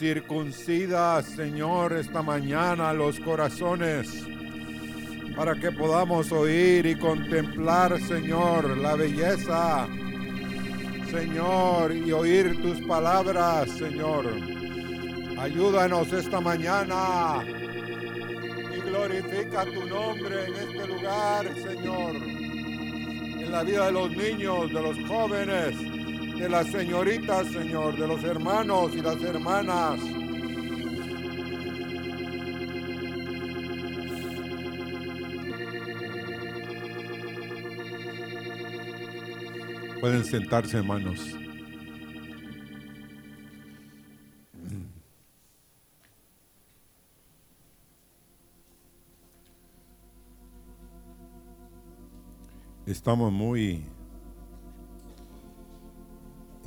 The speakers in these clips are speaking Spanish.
Circuncida, Señor, esta mañana los corazones para que podamos oír y contemplar, Señor, la belleza, Señor, y oír tus palabras, Señor. Ayúdanos esta mañana y glorifica tu nombre en este lugar, Señor, en la vida de los niños, de los jóvenes de las señoritas, Señor, de los hermanos y las hermanas. Pueden sentarse, hermanos. Estamos muy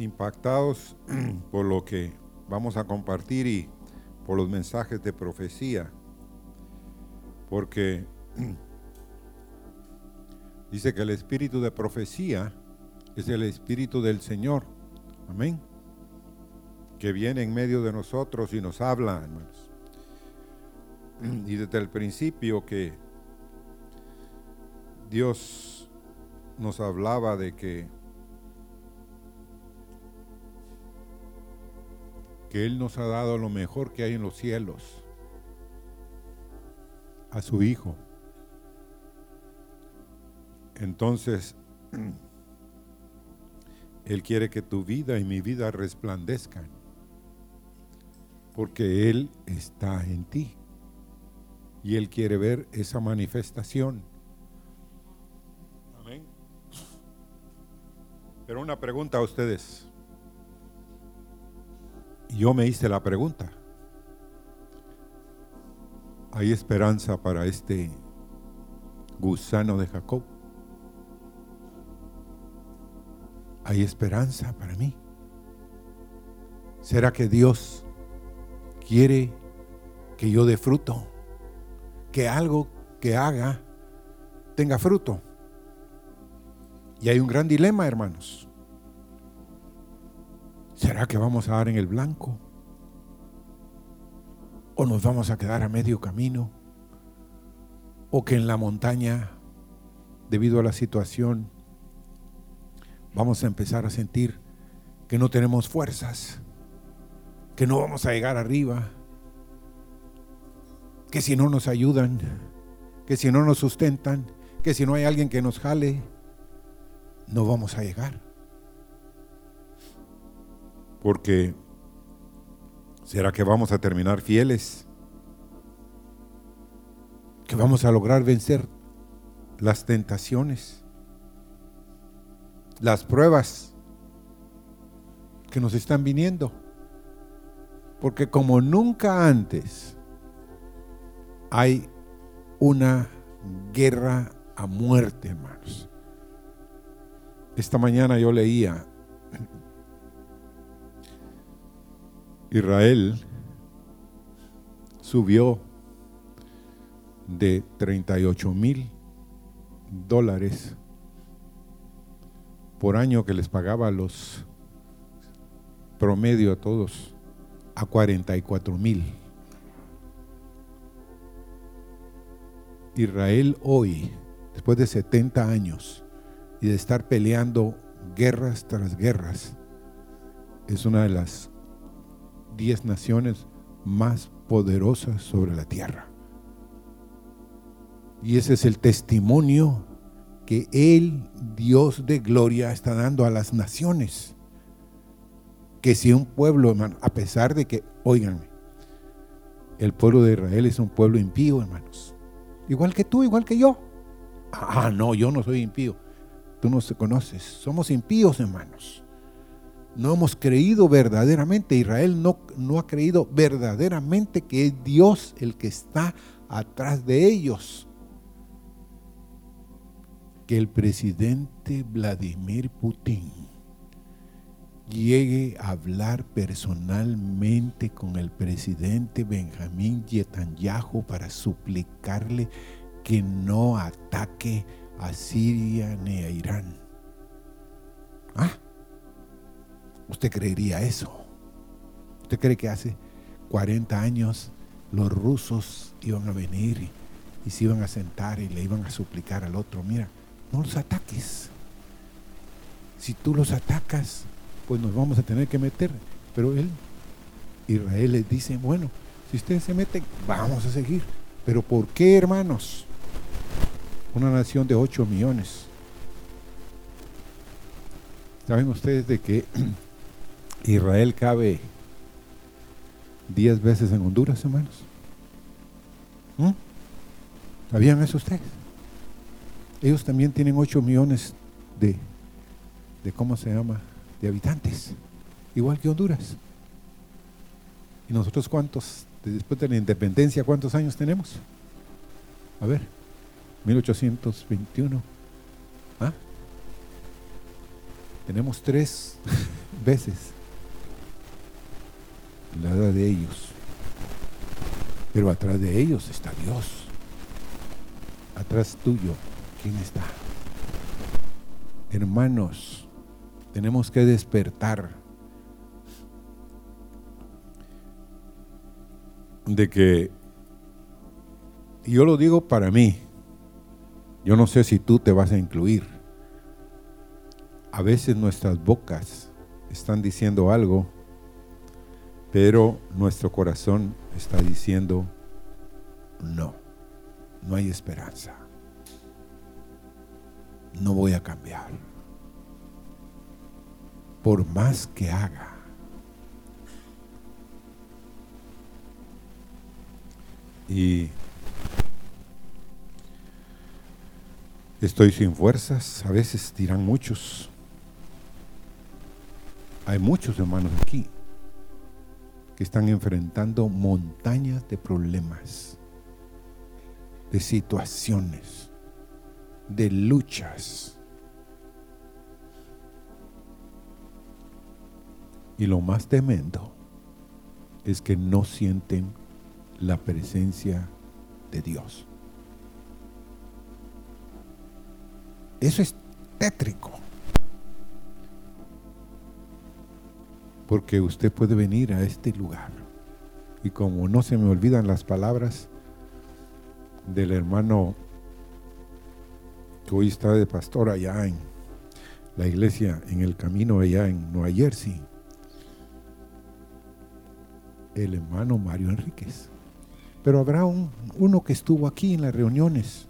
impactados por lo que vamos a compartir y por los mensajes de profecía, porque dice que el espíritu de profecía es el espíritu del Señor, amén, que viene en medio de nosotros y nos habla, hermanos. Y desde el principio que Dios nos hablaba de que que Él nos ha dado lo mejor que hay en los cielos, a su Hijo. Entonces, Él quiere que tu vida y mi vida resplandezcan, porque Él está en ti. Y Él quiere ver esa manifestación. Amén. Pero una pregunta a ustedes yo me hice la pregunta. ¿Hay esperanza para este gusano de Jacob? ¿Hay esperanza para mí? ¿Será que Dios quiere que yo dé fruto? Que algo que haga tenga fruto. Y hay un gran dilema, hermanos. ¿Será que vamos a dar en el blanco? ¿O nos vamos a quedar a medio camino? ¿O que en la montaña, debido a la situación, vamos a empezar a sentir que no tenemos fuerzas, que no vamos a llegar arriba, que si no nos ayudan, que si no nos sustentan, que si no hay alguien que nos jale, no vamos a llegar? Porque ¿será que vamos a terminar fieles? ¿Que vamos a lograr vencer las tentaciones? Las pruebas que nos están viniendo. Porque como nunca antes hay una guerra a muerte, hermanos. Esta mañana yo leía Israel subió de 38 mil dólares por año que les pagaba los promedio a todos a 44 mil. Israel hoy, después de 70 años y de estar peleando guerras tras guerras, es una de las diez naciones más poderosas sobre la tierra. Y ese es el testimonio que el Dios de gloria, está dando a las naciones. Que si un pueblo, hermano, a pesar de que, oiganme, el pueblo de Israel es un pueblo impío, hermanos. Igual que tú, igual que yo. Ah, no, yo no soy impío. Tú no se conoces. Somos impíos, hermanos no hemos creído verdaderamente, Israel no, no ha creído verdaderamente que es Dios el que está atrás de ellos. Que el presidente Vladimir Putin llegue a hablar personalmente con el presidente Benjamín Netanyahu para suplicarle que no ataque a Siria ni a Irán. ¿Ah? ¿Usted creería eso? ¿Usted cree que hace 40 años los rusos iban a venir y, se iban a sentar y le iban a suplicar al otro, mira, no los ataques. Si tú los atacas, pues nos vamos a tener que meter. Pero él, Israel les dice, bueno, si ustedes se meten, vamos a seguir. Pero ¿por qué, hermanos? Una nación de 8 millones. ¿Saben ustedes de que Israel cabe 10 veces en Honduras, hermanos? ¿Mm? ¿Sabían eso ustedes? Ellos también tienen 8 millones de, de, ¿cómo se llama? De habitantes, igual que Honduras. ¿Y nosotros cuántos, después de la independencia, cuántos años tenemos? A ver, 1821. ¿Ah? Tenemos tres veces la edad de ellos. Pero atrás de ellos está Dios. Atrás tuyo, ¿quién está? Hermanos, tenemos que despertar de que, yo lo digo para mí, yo no sé si tú te vas a incluir. A veces nuestras bocas están diciendo algo, pero nuestro corazón está diciendo no, no hay esperanza. No voy a cambiar. Por más que haga. Y Estoy sin fuerzas, a veces dirán muchos. Hay muchos hermanos aquí están enfrentando montañas de problemas, de situaciones, de luchas. Y lo más tremendo es que no sienten la presencia de Dios. Eso es tétrico. Porque usted puede venir a este lugar. Y como no se me olvidan las palabras del hermano que hoy está de pastor allá en la iglesia, en el camino allá en Nueva Jersey, el hermano Mario Enríquez. Pero habrá un, uno que estuvo aquí en las reuniones,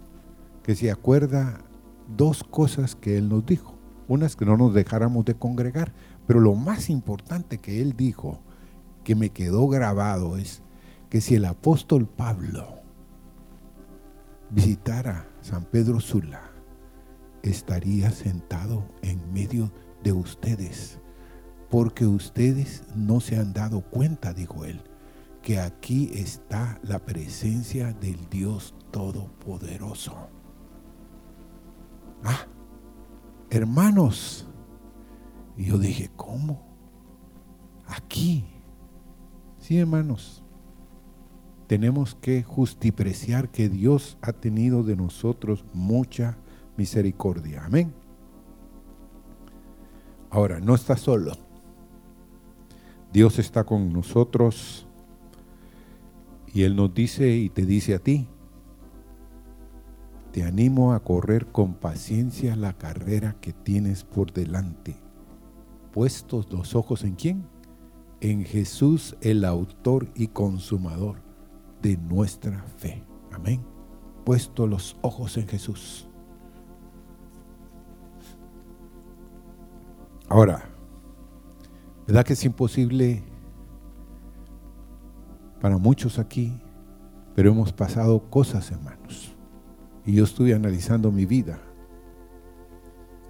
que se acuerda dos cosas que él nos dijo. Una es que no nos dejáramos de congregar, pero lo más importante que él dijo, que me quedó grabado, es que si el apóstol Pablo visitara San Pedro Sula, estaría sentado en medio de ustedes, porque ustedes no se han dado cuenta, dijo él, que aquí está la presencia del Dios Todopoderoso. Ah, hermanos. Y yo dije, ¿cómo? Aquí. Sí, hermanos. Tenemos que justipreciar que Dios ha tenido de nosotros mucha misericordia. Amén. Ahora, no está solo. Dios está con nosotros y Él nos dice y te dice a ti, te animo a correr con paciencia la carrera que tienes por delante. Puestos los ojos en quién? En Jesús, el autor y consumador de nuestra fe. Amén. Puestos los ojos en Jesús. Ahora, ¿verdad que es imposible para muchos aquí? Pero hemos pasado cosas, hermanos y yo estuve analizando mi vida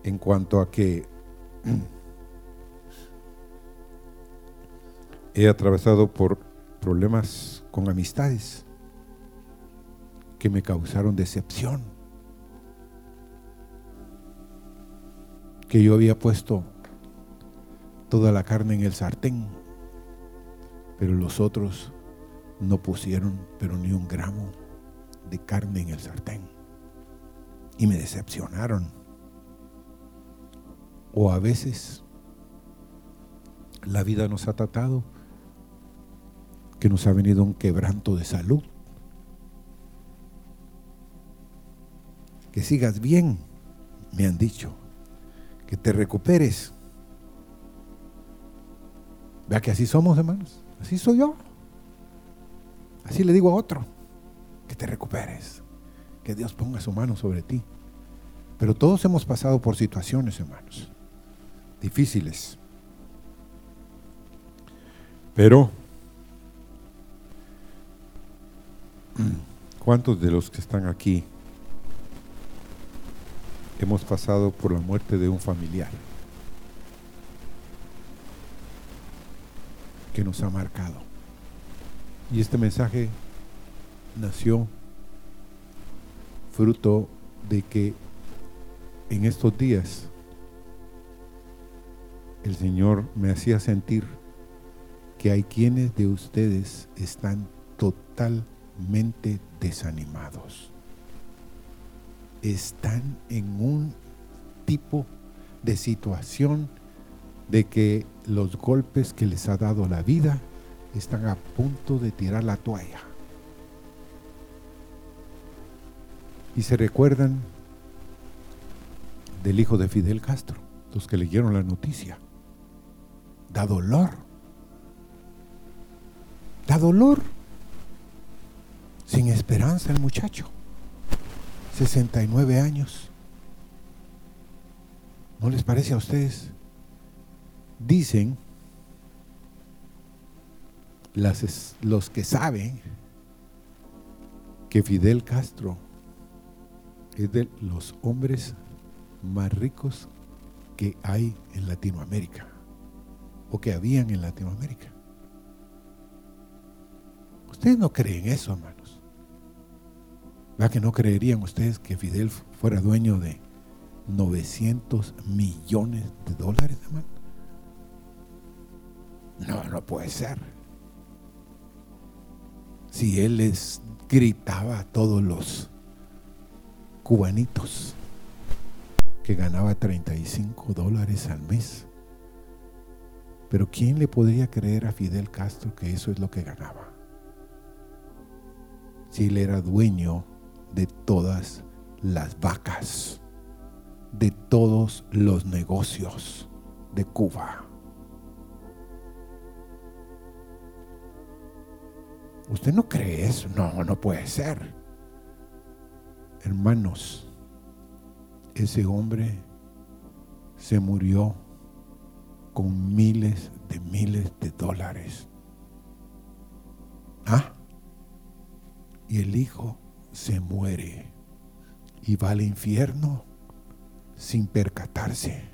en cuanto a que he atravesado por problemas con amistades que me causaron decepción, que yo había puesto toda la carne en el sartén, pero los otros no pusieron pero ni un gramo de carne en el sartén y me decepcionaron. O a veces la vida nos ha tratado que nos ha venido un quebranto de salud. Que sigas bien, me han dicho. Que te recuperes. Vea que así somos, hermanos. Así soy yo. Así le digo a otro. Que te recuperes. Que Dios ponga su mano sobre ti. Pero todos hemos pasado por situaciones, hermanos, difíciles. Pero, ¿cuántos de los que están aquí hemos pasado por la muerte de un familiar que nos ha marcado? Y este mensaje nació fruto de que en estos días el Señor me hacía sentir que hay quienes de ustedes están totalmente desanimados. Están en un tipo de situación de que los golpes que les ha dado la vida están a punto de tirar la toalla. Y se recuerdan del hijo de Fidel Castro, los que leyeron la noticia. Da dolor. Da dolor. Sin esperanza el muchacho. 69 años. ¿No les parece a ustedes? Dicen los que saben que Fidel Castro es de los hombres más ricos que hay en Latinoamérica o que habían en Latinoamérica. Ustedes no creen eso, hermanos. ¿Verdad que no creerían ustedes que Fidel fuera dueño de 900 millones de dólares, hermano? No, no puede ser. Si él les gritaba a todos los cubanitos que ganaba 35 dólares al mes. Pero ¿quién le podría creer a Fidel Castro que eso es lo que ganaba? Si él era dueño de todas las vacas, de todos los negocios de Cuba. ¿Usted no cree eso? No, no puede ser. Hermanos, ese hombre se murió con miles de miles de dólares. ¿Ah? Y el hijo se muere y va al infierno sin percatarse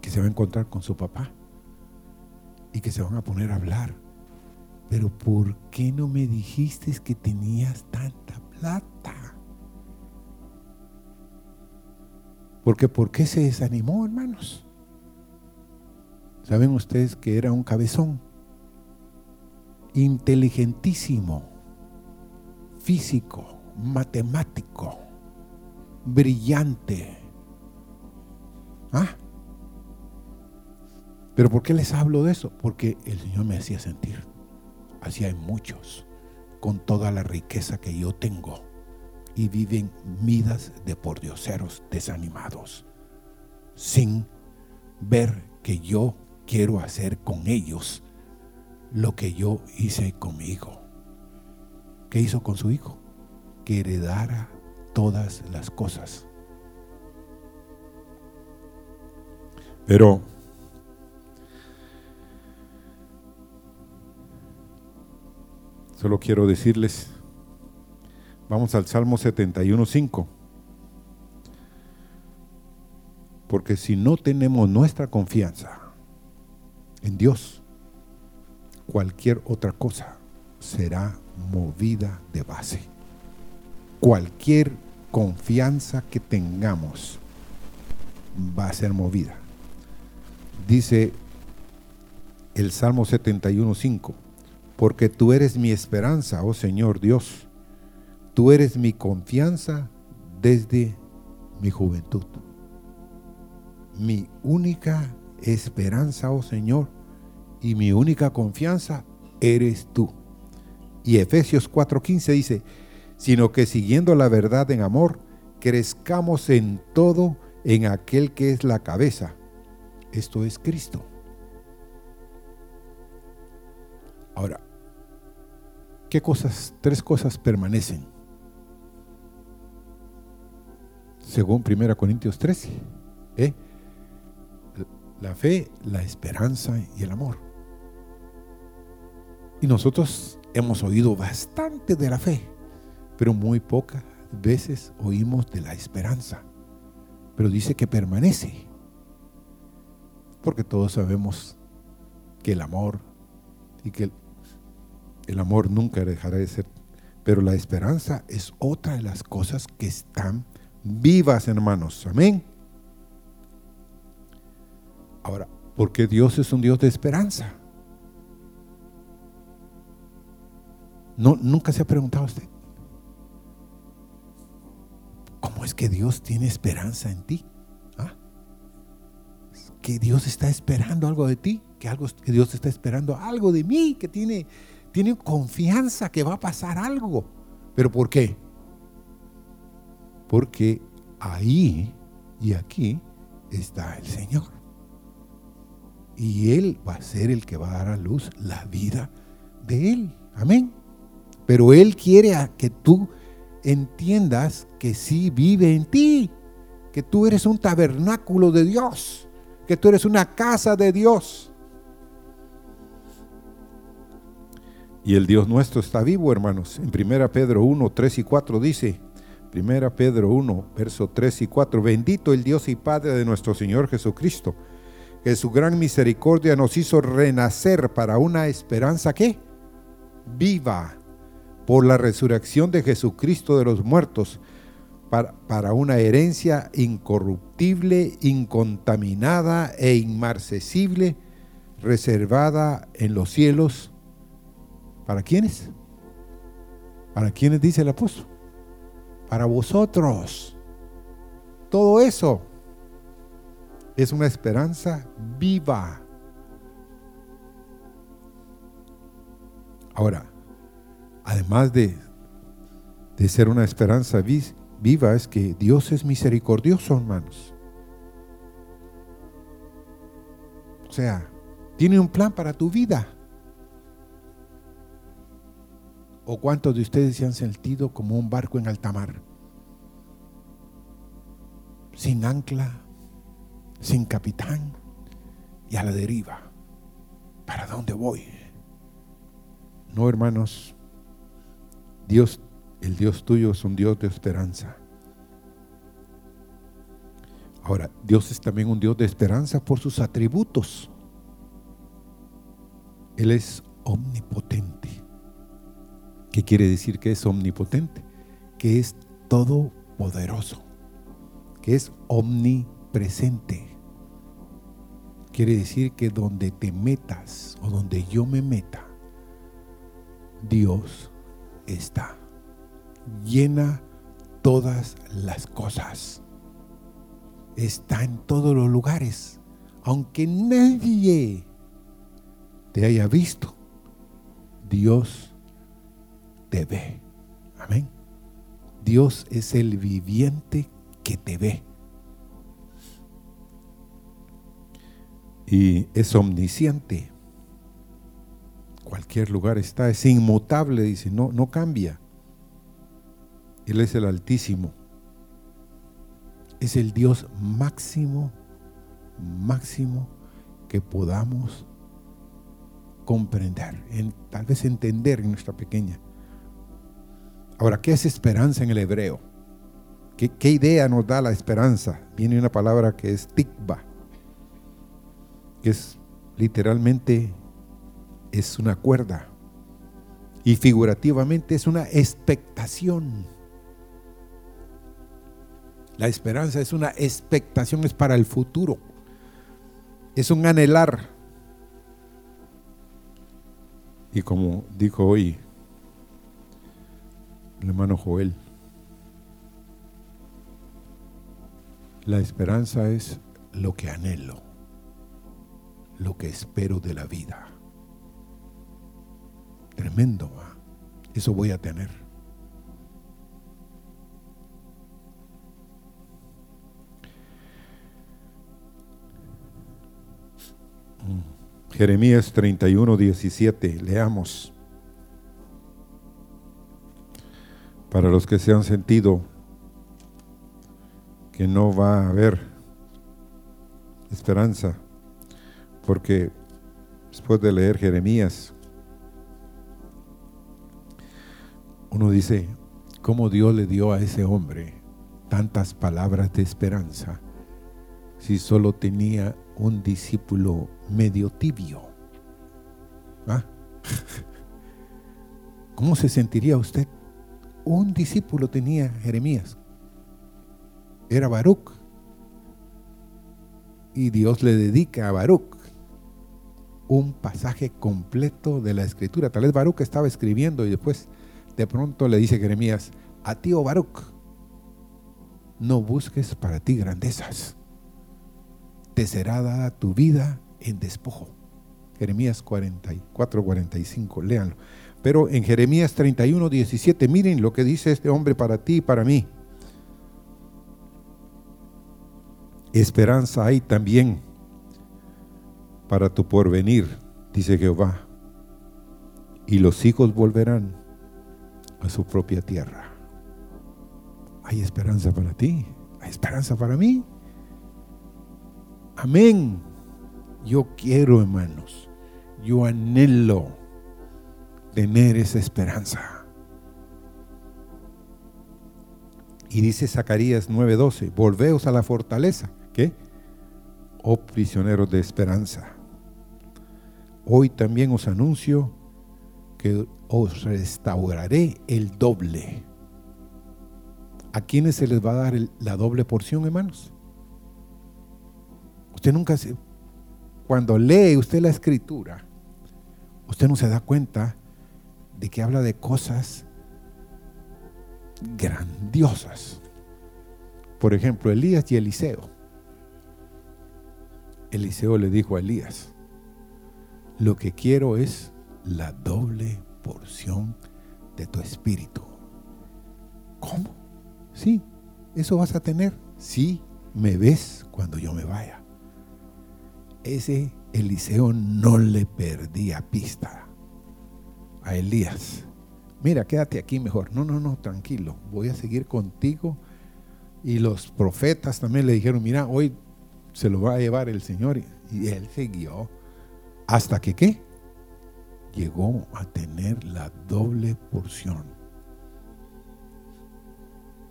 que se va a encontrar con su papá y que se van a poner a hablar. Pero ¿por qué no me dijiste que tenías tanta plata? Porque ¿por qué se desanimó, hermanos? Saben ustedes que era un cabezón, inteligentísimo, físico, matemático, brillante. ¿Ah? Pero ¿por qué les hablo de eso? Porque el Señor me hacía sentir, así hay muchos, con toda la riqueza que yo tengo y viven vidas de pordioseros desanimados, sin ver que yo quiero hacer con ellos lo que yo hice conmigo. ¿Qué hizo con su hijo? Que heredara todas las cosas. Pero solo quiero decirles Vamos al Salmo 71.5. Porque si no tenemos nuestra confianza en Dios, cualquier otra cosa será movida de base. Cualquier confianza que tengamos va a ser movida. Dice el Salmo 71.5, porque tú eres mi esperanza, oh Señor Dios Tú eres mi confianza desde mi juventud. Mi única esperanza, oh Señor, y mi única confianza eres tú. Y Efesios 4:15 dice, sino que siguiendo la verdad en amor, crezcamos en todo en aquel que es la cabeza. Esto es Cristo. Ahora, ¿qué cosas? Tres cosas permanecen. Según 1 Corintios 13. ¿eh? La fe, la esperanza y el amor. Y nosotros hemos oído bastante de la fe, pero muy pocas veces oímos de la esperanza. Pero dice que permanece. Porque todos sabemos que el amor y que el, amor nunca dejará de ser. Pero la esperanza es otra de las cosas que están vivas, hermanos. Amén. Ahora, ¿por qué Dios es un Dios de esperanza? No, nunca se ha preguntado usted. ¿Cómo es que Dios tiene esperanza en ti? ¿Ah? Que Dios está esperando algo de ti, que, algo, que Dios está esperando algo de mí, que tiene, tiene confianza que va a pasar algo. ¿Pero por qué? Porque ahí y aquí está el Señor. Y Él va a ser el que va a dar a luz la vida de Él. Amén. Pero Él quiere que tú entiendas que sí vive en ti, que tú eres un tabernáculo de Dios, que tú eres una casa de Dios. Y el Dios nuestro está vivo, hermanos. En 1 Pedro 1, 3 y 4 dice, 1 Pedro 1, verso 3 y 4, bendito el Dios y Padre de nuestro Señor Jesucristo, que su gran misericordia nos hizo renacer para una esperanza que viva por la resurrección de Jesucristo de los muertos, para, una herencia incorruptible, incontaminada e inmarcesible, reservada en los cielos. ¿Para quiénes? ¿Para quiénes dice el apóstol? Para vosotros. Todo eso es una esperanza viva. Ahora, además de, de ser una esperanza viva, es que Dios es misericordioso, hermanos. O sea, tiene un plan para tu vida. ¿O cuántos de ustedes se han sentido como un barco en alta mar? Sin ancla, sin capitán y a la deriva. ¿Para dónde voy? No, hermanos, Dios, el Dios tuyo es un Dios de esperanza. Ahora, Dios es también un Dios de esperanza por sus atributos. Él es omnipotente. ¿Qué quiere decir que es omnipotente? Que es todopoderoso, que es omnipresente. Quiere decir que donde te metas o donde yo me meta, Dios está. Llena todas las cosas. Está en todos los lugares. Aunque nadie te haya visto, Dios te ve. Amén. Dios es el viviente que te ve. Y es omnisciente cualquier lugar está, es inmutable, dice, no, no cambia. Él es el Altísimo. Es el Dios máximo, máximo que podamos comprender, en, tal vez entender en nuestra pequeña. Ahora, ¿qué es esperanza en el hebreo? ¿Qué, ¿Qué, idea nos da la esperanza? Viene una palabra que es tikba, que es literalmente es una cuerda y figurativamente es una expectación. La esperanza es una expectación, es para el futuro. Es un anhelar. Y como dijo hoy el hermano Joel, la esperanza es lo que anhelo, lo que espero de la vida. Tremendo. Eso voy a tener. Mm. Jeremías 31, 17, leamos. Para los que se han sentido que no va a haber esperanza, porque después de leer Jeremías, uno dice, ¿cómo Dios le dio a ese hombre tantas palabras de esperanza si solo tenía un discípulo medio tibio? ¿Ah? ¿Cómo se sentiría usted un discípulo tenía Jeremías. Era Baruch. Y Dios le dedica a Baruch un pasaje completo de la escritura. Tal vez Baruch estaba escribiendo y después de pronto le dice Jeremías, a ti, oh Baruch, no busques para ti grandezas. Te será dada tu vida en despojo. Jeremías 44, 45, léanlo. Pero en Jeremías 31, 17, miren lo que dice este hombre para ti y para mí. Esperanza hay también para tu porvenir, dice Jehová. Y los hijos volverán a su propia tierra. Hay esperanza para ti, hay esperanza para mí. Amén. Yo quiero, hermanos, yo anhelo tener esa esperanza. Y dice Zacarías 9:12, volveos a la fortaleza. ¿Qué? Oh prisioneros de esperanza. Hoy también os anuncio que os restauraré el doble. ¿A quiénes se les va a dar la doble porción, hermanos? Usted nunca se... Cuando lee usted la escritura, usted no se da cuenta de que habla de cosas grandiosas. Por ejemplo, Elías y Eliseo. Eliseo le dijo a Elías, lo que quiero es la doble porción de tu espíritu. ¿Cómo? Sí, eso vas a tener. Sí, me ves cuando yo me vaya. Ese Eliseo no le perdía pista a Elías, mira, quédate aquí mejor. No, no, no, tranquilo, voy a seguir contigo. Y los profetas también le dijeron, mira, hoy se lo va a llevar el Señor. Y él siguió hasta que, ¿qué? Llegó a tener la doble porción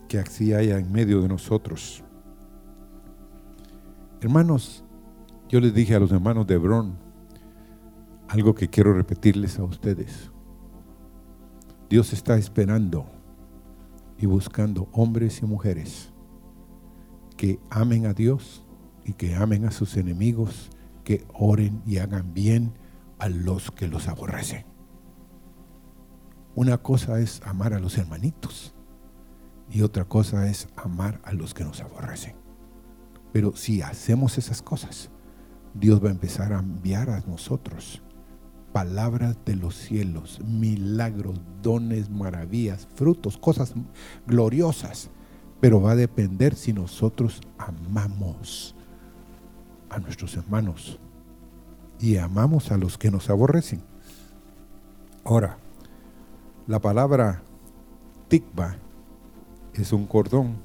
que así haya en medio de nosotros. Hermanos, yo les dije a los hermanos de Hebrón algo que quiero repetirles a ustedes. Dios está esperando y buscando hombres y mujeres que amen a Dios y que amen a sus enemigos, que oren y hagan bien a los que los aborrecen. Una cosa es amar a los hermanitos y otra cosa es amar a los que nos aborrecen. Pero si hacemos esas cosas, Dios va a empezar a enviar a nosotros palabras de los cielos, milagros, dones, maravillas, frutos, cosas gloriosas. Pero va a depender si nosotros amamos a nuestros hermanos y amamos a los que nos aborrecen. Ahora, la palabra tikva es un cordón.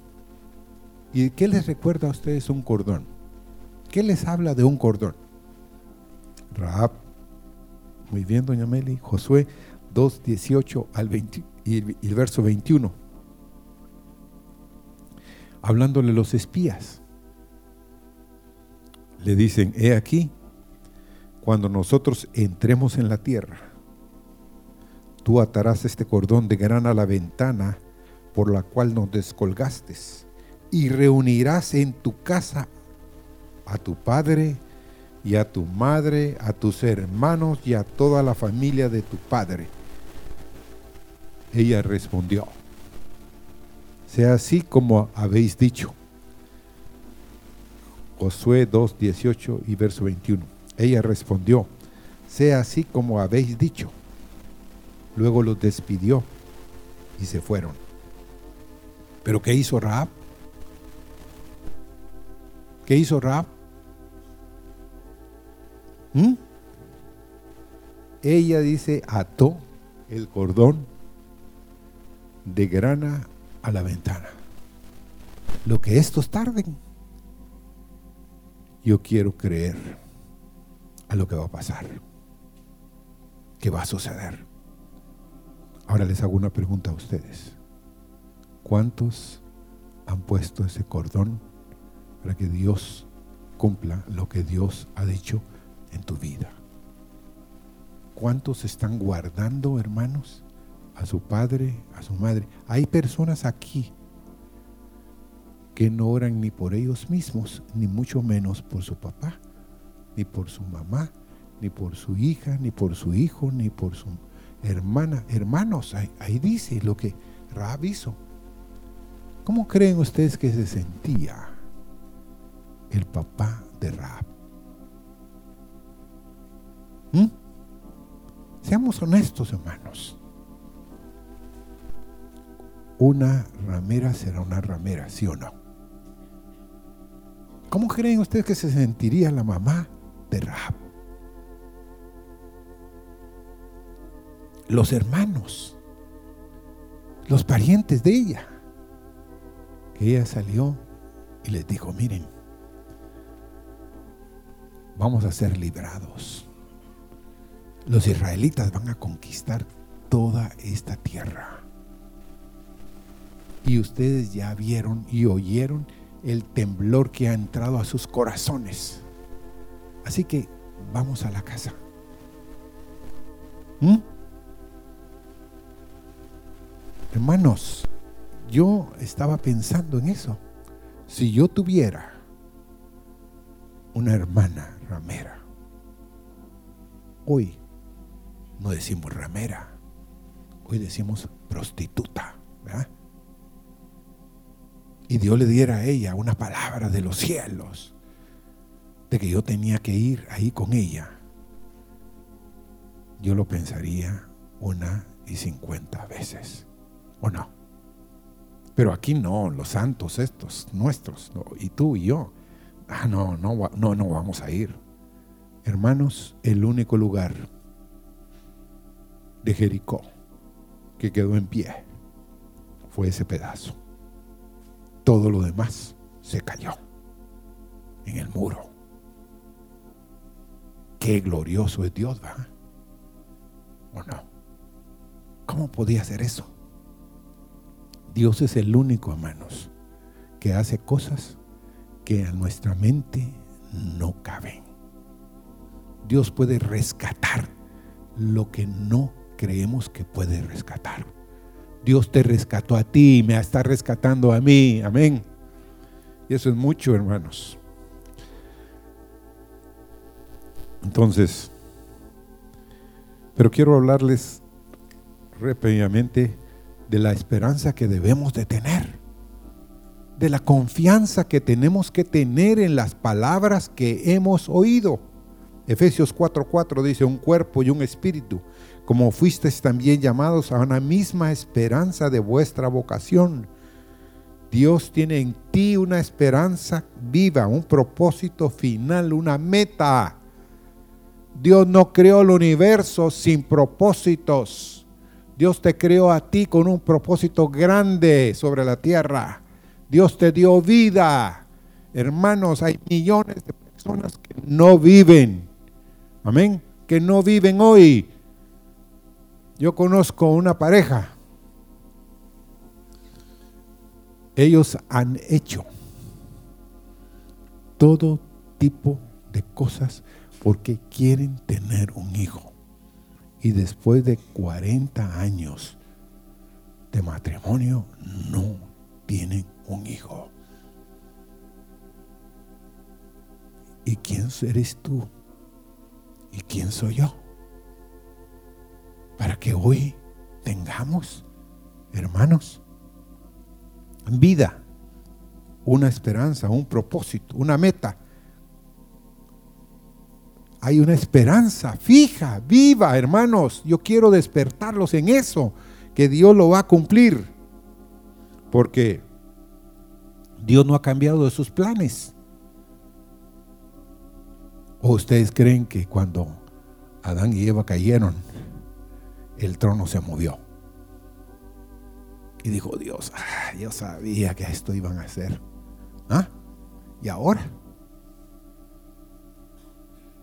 ¿Y qué les recuerda a ustedes un cordón? ¿Qué les habla de un cordón? Raab muy bien, doña Meli. Josué 2, 18 al 20 y el verso 21. Hablándole los espías. Le dicen, he aquí, cuando nosotros entremos en la tierra, tú atarás este cordón de grana a la ventana por la cual nos descolgaste y reunirás en tu casa a tu padre, y a tu madre, a tus hermanos y a toda la familia de tu padre. Ella respondió, sea así como habéis dicho. Josué 2, 18 y verso 21. Ella respondió, sea así como habéis dicho. Luego los despidió y se fueron. ¿Pero qué hizo Raab? ¿Qué hizo Raab? ¿Mm? Ella dice, ató el cordón de grana a la ventana. Lo que estos tarden, yo quiero creer a lo que va a pasar, que va a suceder. Ahora les hago una pregunta a ustedes. ¿Cuántos han puesto ese cordón para que Dios cumpla lo que Dios ha dicho en tu vida? ¿Cuántos están guardando, hermanos, a su padre, a su madre? Hay personas aquí que no oran ni por ellos mismos, ni mucho menos por su papá, ni por su mamá, ni por su hija, ni por su hijo, ni por su hermana. Hermanos, ahí, dice lo que Raab hizo. ¿Cómo creen ustedes que se sentía el papá de Raab? ¿Mm? Seamos honestos, hermanos. Una ramera será una ramera, ¿sí o no? ¿Cómo creen ustedes que se sentiría la mamá de Rahab? Los hermanos, los parientes de ella. Que ella salió y les dijo, miren, vamos a ser librados. Los israelitas van a conquistar toda esta tierra. Y ustedes ya vieron y oyeron el temblor que ha entrado a sus corazones. Así que vamos a la casa. ¿Mm? Hermanos, yo estaba pensando en eso. Si yo tuviera una hermana ramera, hoy no decimos ramera, hoy decimos prostituta, ¿verdad? y Dios le diera a ella una palabra de los cielos, de que yo tenía que ir ahí con ella, yo lo pensaría una y cincuenta veces, ¿o no? Pero aquí no, los santos estos, nuestros, y tú y yo, ah, no, no, no, no vamos a ir. Hermanos, el único lugar de Jericó que quedó en pie fue ese pedazo todo lo demás se cayó en el muro. Qué glorioso es Dios, ¿va? ¿O no? ¿Cómo podía hacer eso? Dios es el único, hermanos, que hace cosas que a nuestra mente no caben. Dios puede rescatar lo que no creemos que puede rescatar. Dios te rescató a ti y me está rescatando a mí. Amén. Y eso es mucho, hermanos. Entonces, pero quiero hablarles rápidamente de la esperanza que debemos de tener, de la confianza que tenemos que tener en las palabras que hemos oído. Efesios 4:4 dice, un cuerpo y un espíritu, como fuisteis también llamados a una misma esperanza de vuestra vocación. Dios tiene en ti una esperanza viva, un propósito final, una meta. Dios no creó el universo sin propósitos. Dios te creó a ti con un propósito grande sobre la tierra. Dios te dio vida. Hermanos, hay millones de personas que no viven. Amén. Que no viven hoy yo conozco una pareja. Ellos han hecho todo tipo de cosas porque quieren tener un hijo. Y después de 40 años de matrimonio no tienen un hijo. ¿Y quién eres tú? ¿Y quién soy yo? para que hoy tengamos, hermanos, vida, una esperanza, un propósito, una meta. Hay una esperanza fija, viva, hermanos. Yo quiero despertarlos en eso, que Dios lo va a cumplir. Porque Dios no ha cambiado de sus planes. ¿O ustedes creen que cuando Adán y Eva cayeron, el trono se movió? Y dijo Dios, ah, yo sabía que esto iban a hacer. ¿Ah? ¿Y ahora?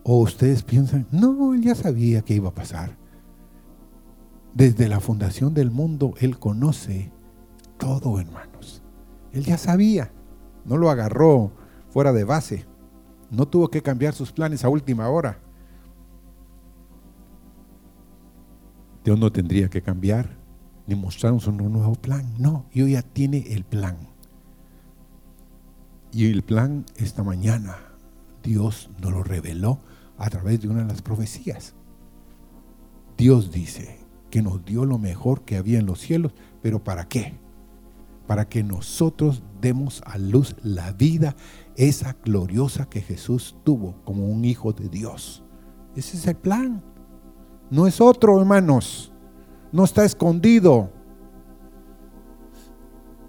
¿O ustedes piensan, no, él ya sabía que iba a pasar? Desde la fundación del mundo, Él conoce todo, hermanos. Él ya sabía, no lo agarró fuera de base. No tuvo que cambiar sus planes a última hora. Dios no tendría que cambiar ni mostrarnos un nuevo plan. No, Dios ya tiene el plan. Y el plan esta mañana Dios nos lo reveló a través de una de las profecías. Dios dice que nos dio lo mejor que había en los cielos, pero ¿para qué? Para que nosotros demos a luz la vida esa gloriosa que Jesús tuvo como un hijo de Dios. Ese es el plan. No es otro, hermanos. No está escondido.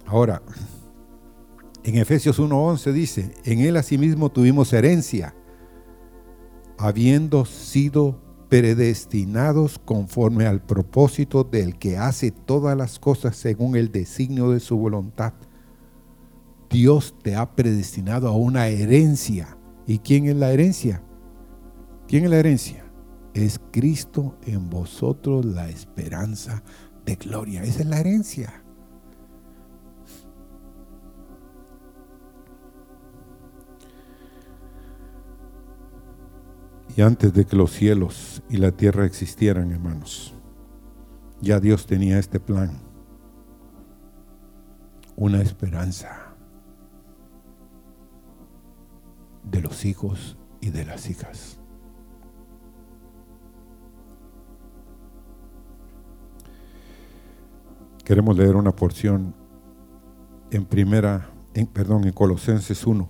Ahora, en Efesios 1:11 dice, en él asimismo tuvimos herencia, habiendo sido predestinados conforme al propósito del que hace todas las cosas según el designio de su voluntad Dios te ha predestinado a una herencia. ¿Y quién es la herencia? ¿Quién es la herencia? Es Cristo en vosotros la esperanza de gloria. Esa es la herencia. Y antes de que los cielos y la tierra existieran, hermanos, ya Dios tenía este plan, una esperanza de los hijos y de las hijas. Queremos leer una porción en primera, en, perdón, en Colosenses 1,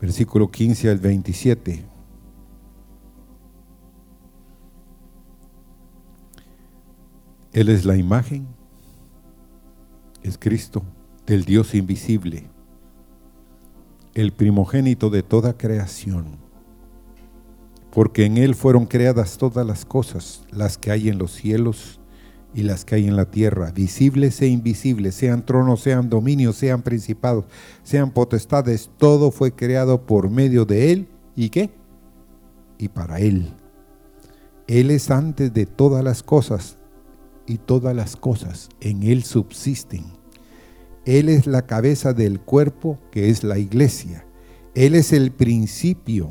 versículo 15 al 27. Él es la imagen, es Cristo, del Dios invisible el primogénito de toda creación, porque en Él fueron creadas todas las cosas, las que hay en los cielos y las que hay en la tierra, visibles e invisibles, sean tronos, sean dominios, sean principados, sean potestades, todo fue creado por medio de Él. ¿Y qué? Y para Él. Él es antes de todas las cosas y todas las cosas en Él subsisten él es la cabeza del cuerpo que es la iglesia. Él es el principio,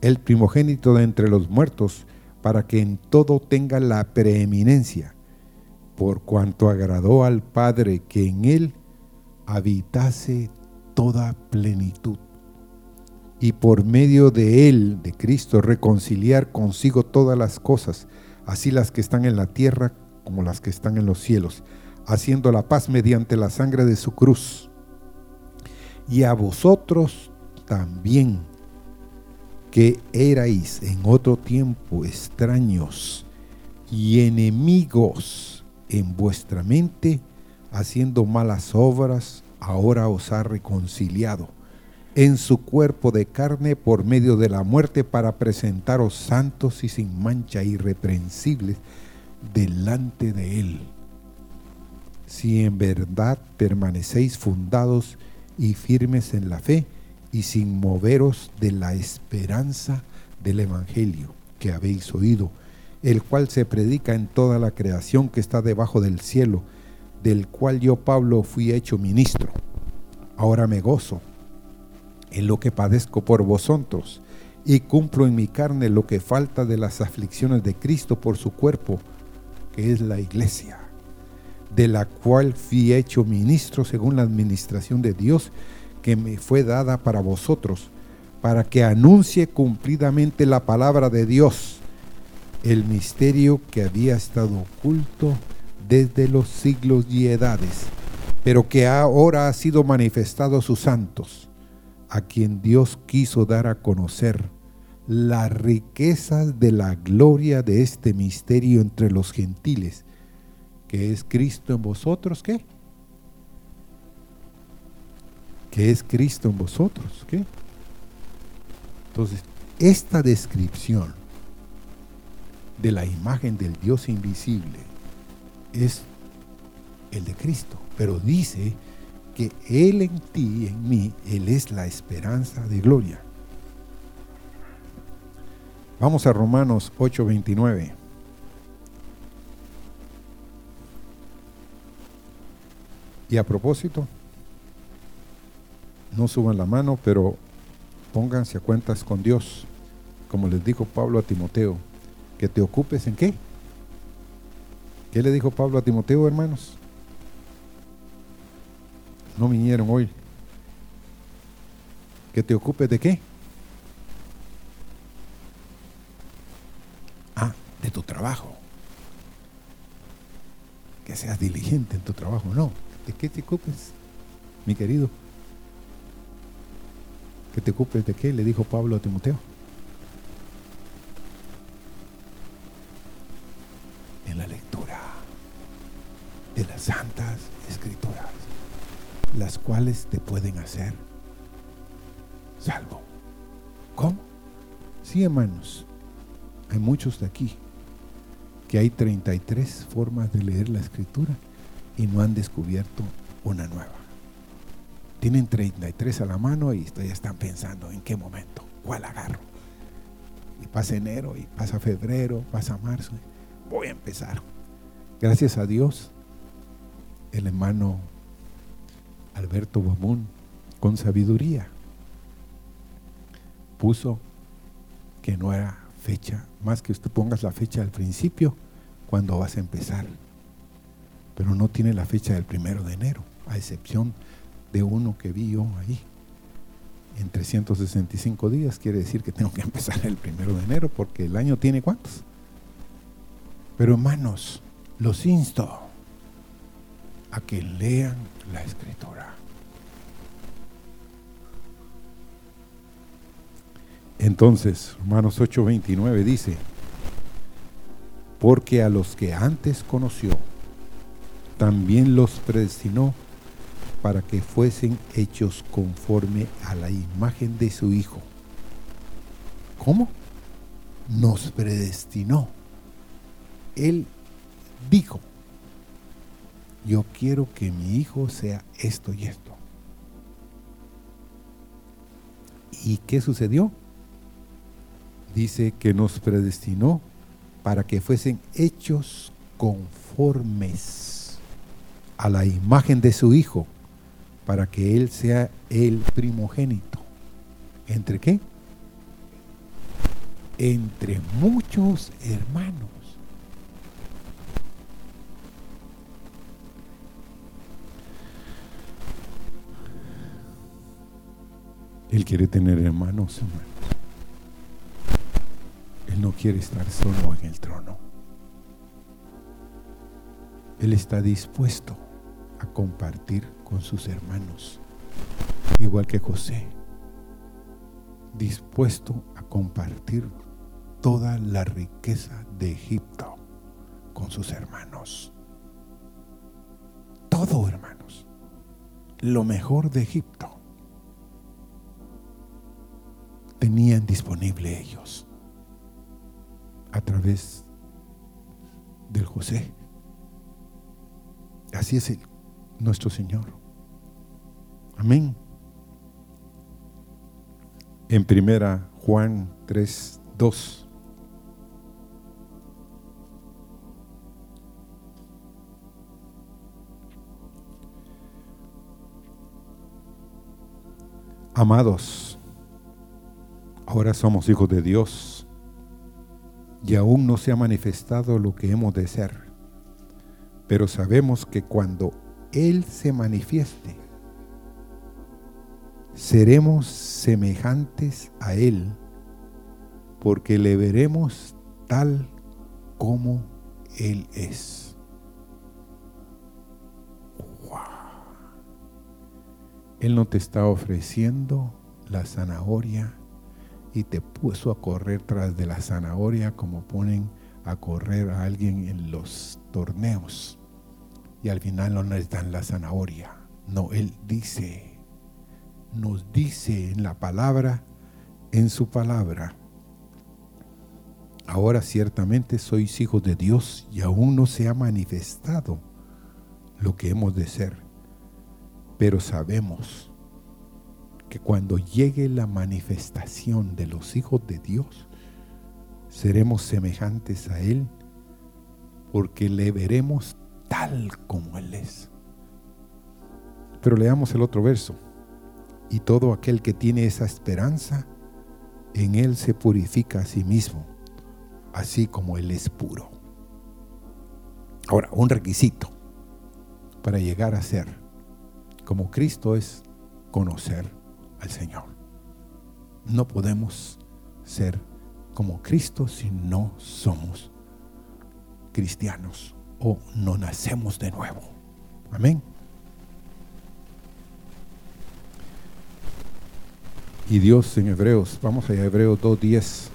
el primogénito de entre los muertos, para que en todo tenga la preeminencia, por cuanto agradó al Padre que en él habitase toda plenitud. Y por medio de él, de Cristo, reconciliar consigo todas las cosas, así las que están en la tierra como las que están en los cielos haciendo la paz mediante la sangre de su cruz. Y a vosotros también, que erais en otro tiempo extraños y enemigos en vuestra mente, haciendo malas obras, ahora os ha reconciliado en su cuerpo de carne por medio de la muerte para presentaros santos y sin mancha irreprensibles delante de él si en verdad permanecéis fundados y firmes en la fe y sin moveros de la esperanza del Evangelio que habéis oído, el cual se predica en toda la creación que está debajo del cielo, del cual yo Pablo fui hecho ministro. Ahora me gozo en lo que padezco por vosotros y cumplo en mi carne lo que falta de las aflicciones de Cristo por su cuerpo, que es la iglesia de la cual fui hecho ministro según la administración de Dios que me fue dada para vosotros, para que anuncie cumplidamente la palabra de Dios, el misterio que había estado oculto desde los siglos y edades, pero que ahora ha sido manifestado a sus santos, a quien Dios quiso dar a conocer las riquezas de la gloria de este misterio entre los gentiles, que es Cristo en vosotros, ¿qué? Que es Cristo en vosotros, ¿qué? Entonces, esta descripción de la imagen del Dios invisible es el de Cristo, pero dice Él en ti, en mí, Él es la esperanza de gloria. Vamos a Romanos 8:29. Y a propósito, no suban la mano, pero pónganse a cuentas con Dios, como les dijo Pablo a Timoteo, que te ocupes en qué. ¿Qué le dijo Pablo a Timoteo, hermanos? No vinieron hoy. Que te ocupes de qué? de tu trabajo. Que seas diligente en tu trabajo. No, ¿de qué te ocupes, mi querido? ¿Que te ocupes de qué? Le dijo Pablo a Timoteo. En la lectura de las las cuales te pueden hacer salvo. ¿Cómo? Sí, hermanos, hay muchos de aquí que hay 33 formas de leer la escritura y no han descubierto una nueva. Tienen 33 a la mano y ya están pensando en qué momento, cuál agarro. Y pasa enero, y pasa febrero, pasa marzo. Voy a empezar. Gracias a Dios, el hermano Alberto Bomún, con sabiduría, puso que no era fecha, más que usted pongas la fecha al principio, cuando vas a empezar. Pero no tiene la fecha del primero de enero, a excepción de uno que vi yo ahí. En 365 días quiere decir que tengo que empezar el primero de enero, porque el año tiene cuántos. Pero hermanos, los insto a que lean la escritura. Entonces, Romanos 8:29 dice, porque a los que antes conoció, también los predestinó para que fuesen hechos conforme a la imagen de su Hijo. ¿Cómo? Nos predestinó. Él dijo, yo quiero que mi hijo sea esto y esto. ¿Y qué sucedió? dice que nos predestinó para que fuesen hechos conformes a la imagen de su Hijo, para que Él sea el primogénito. ¿Entre qué? Entre muchos hermanos. Él quiere tener hermanos, hermanos. Él no quiere estar solo en el trono. Él está dispuesto a compartir con sus hermanos, igual que José, dispuesto a compartir toda la riqueza de Egipto con sus hermanos. Todo, hermanos. Lo mejor de Egipto tenían disponible ellos a través del José. Así es nuestro Señor. Amén. En primera Juan 3, 2. Amados, ahora somos hijos de Dios y aún no se ha manifestado lo que hemos de ser. Pero sabemos que cuando Él se manifieste, seremos semejantes a Él, porque le veremos tal como Él es. Él no te está ofreciendo la zanahoria y te puso a correr tras de la zanahoria como ponen a correr a alguien en los torneos. Y al final no les dan la zanahoria. No, Él dice, nos dice en la palabra, en su palabra, ahora ciertamente sois hijos de Dios y aún no se ha manifestado lo que hemos de ser. Pero sabemos que cuando llegue la manifestación de los hijos de Dios, seremos semejantes a Él porque le veremos tal como Él es. Pero leamos el otro verso. Y todo aquel que tiene esa esperanza, en Él se purifica a sí mismo, así como Él es puro. Ahora, un requisito para llegar a ser como Cristo es conocer al Señor. No podemos ser como Cristo si no somos cristianos o no nacemos de nuevo. Amén. Y Dios en Hebreos, vamos a Hebreos 2.10.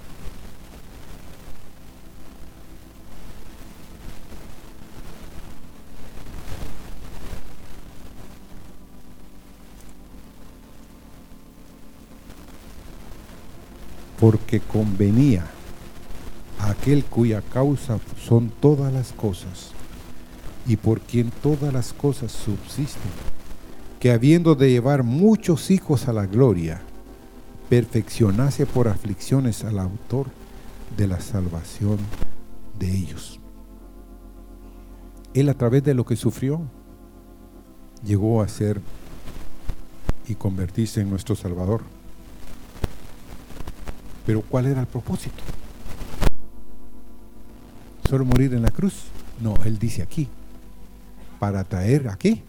porque convenía a aquel cuya causa son todas las cosas y por quien todas las cosas subsisten, que habiendo de llevar muchos hijos a la gloria, perfeccionase por aflicciones al autor de la salvación de ellos. Él a través de lo que sufrió llegó a ser y convertirse en nuestro Salvador. Pero ¿cuál era el propósito? ¿Solo morir en la cruz? No, él dice aquí, para traer aquí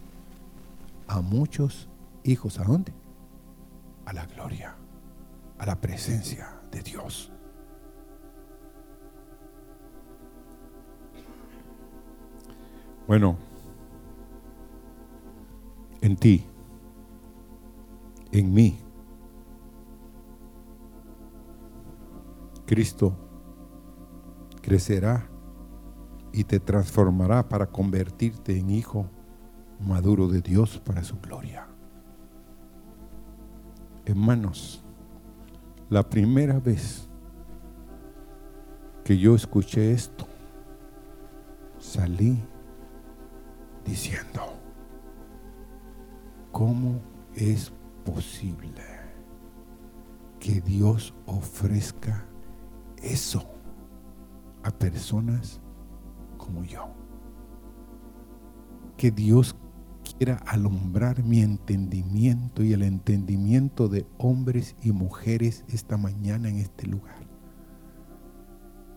a muchos hijos, ¿a dónde? A la gloria, a la presencia de Dios. Bueno, en ti, en mí, Cristo crecerá y te transformará para convertirte en hijo maduro de Dios para su gloria. Hermanos, la primera vez que yo escuché esto, salí diciendo, ¿cómo es posible que Dios ofrezca eso a personas como yo. Que Dios quiera alumbrar mi entendimiento y el entendimiento de hombres y mujeres esta mañana en este lugar.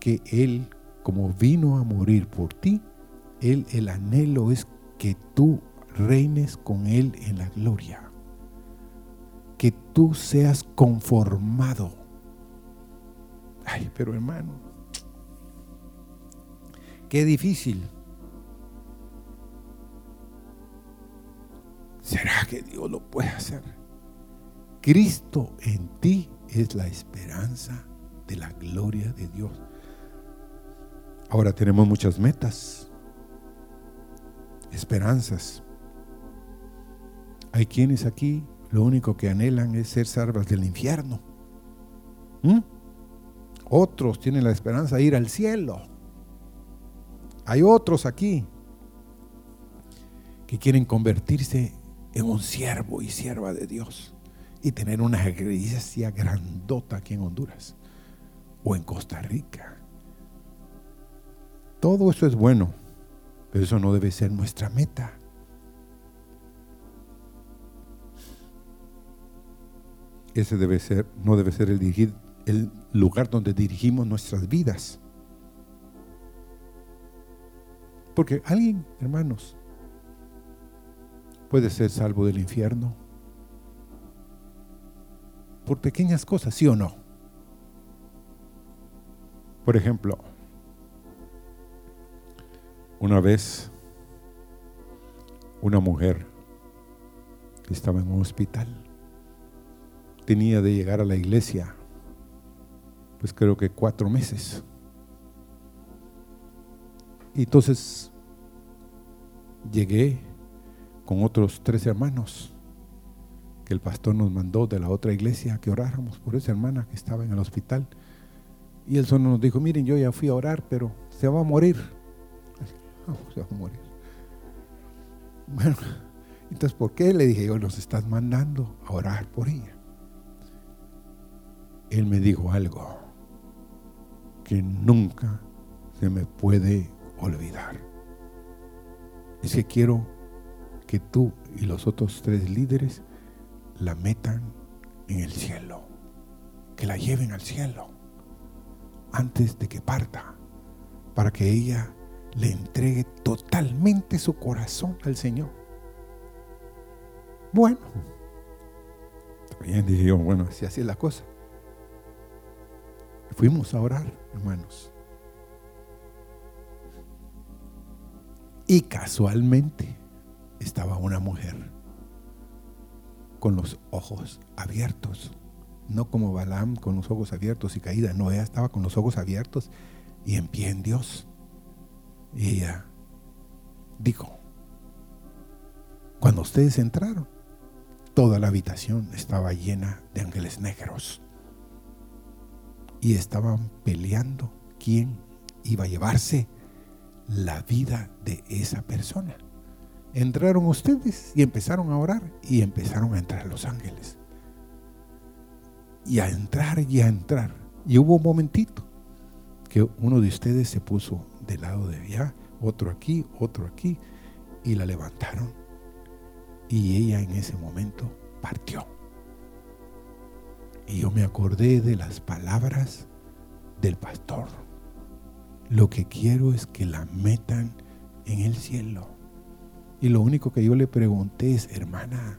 Que Él, como vino a morir por ti, Él, el anhelo es que tú reines con Él en la gloria. Que tú seas conformado Ay, pero hermano, qué difícil. ¿Será que Dios lo puede hacer? Cristo en ti es la esperanza de la gloria de Dios. Ahora tenemos muchas metas, esperanzas. Hay quienes aquí lo único que anhelan es ser salvas del infierno. ¿Mm? Otros tienen la esperanza de ir al cielo. Hay otros aquí que quieren convertirse en un siervo y sierva de Dios y tener una iglesia grandota aquí en Honduras o en Costa Rica. Todo eso es bueno, pero eso no debe ser nuestra meta. Ese debe ser, no debe ser el dirigir el lugar donde dirigimos nuestras vidas. Porque alguien, hermanos, puede ser salvo del infierno por pequeñas cosas, sí o no. Por ejemplo, una vez una mujer estaba en un hospital tenía de llegar a la iglesia pues creo que cuatro meses. Y entonces llegué con otros tres hermanos que el pastor nos mandó de la otra iglesia que oráramos por esa hermana que estaba en el hospital. Y él solo nos dijo, miren, yo ya fui a orar, pero se va a morir. se va a morir. Bueno, entonces, ¿por qué? Le dije, yo nos estás mandando a orar por ella. Él me dijo algo que nunca se me puede olvidar. Es que quiero que tú y los otros tres líderes la metan en el cielo, que la lleven al cielo antes de que parta, para que ella le entregue totalmente su corazón al Señor. Bueno, también dije yo, bueno, si así es la cosa. Fuimos a orar, hermanos. Y casualmente estaba una mujer con los ojos abiertos, no como Balaam con los ojos abiertos y caída, no, ella estaba con los ojos abiertos y en pie en Dios. Y ella dijo, cuando ustedes entraron, toda la habitación estaba llena de ángeles negros y estaban peleando quién iba a llevarse la vida de esa persona. Entraron ustedes y empezaron a orar y empezaron a entrar los ángeles. Y a entrar y a entrar. Y hubo un momentito que uno de ustedes se puso del lado de allá, otro aquí, otro aquí, y la levantaron. Y ella en ese momento partió. Y yo me acordé de las palabras del pastor lo que quiero es que la metan en el cielo. Y lo único que yo le pregunté es, hermana,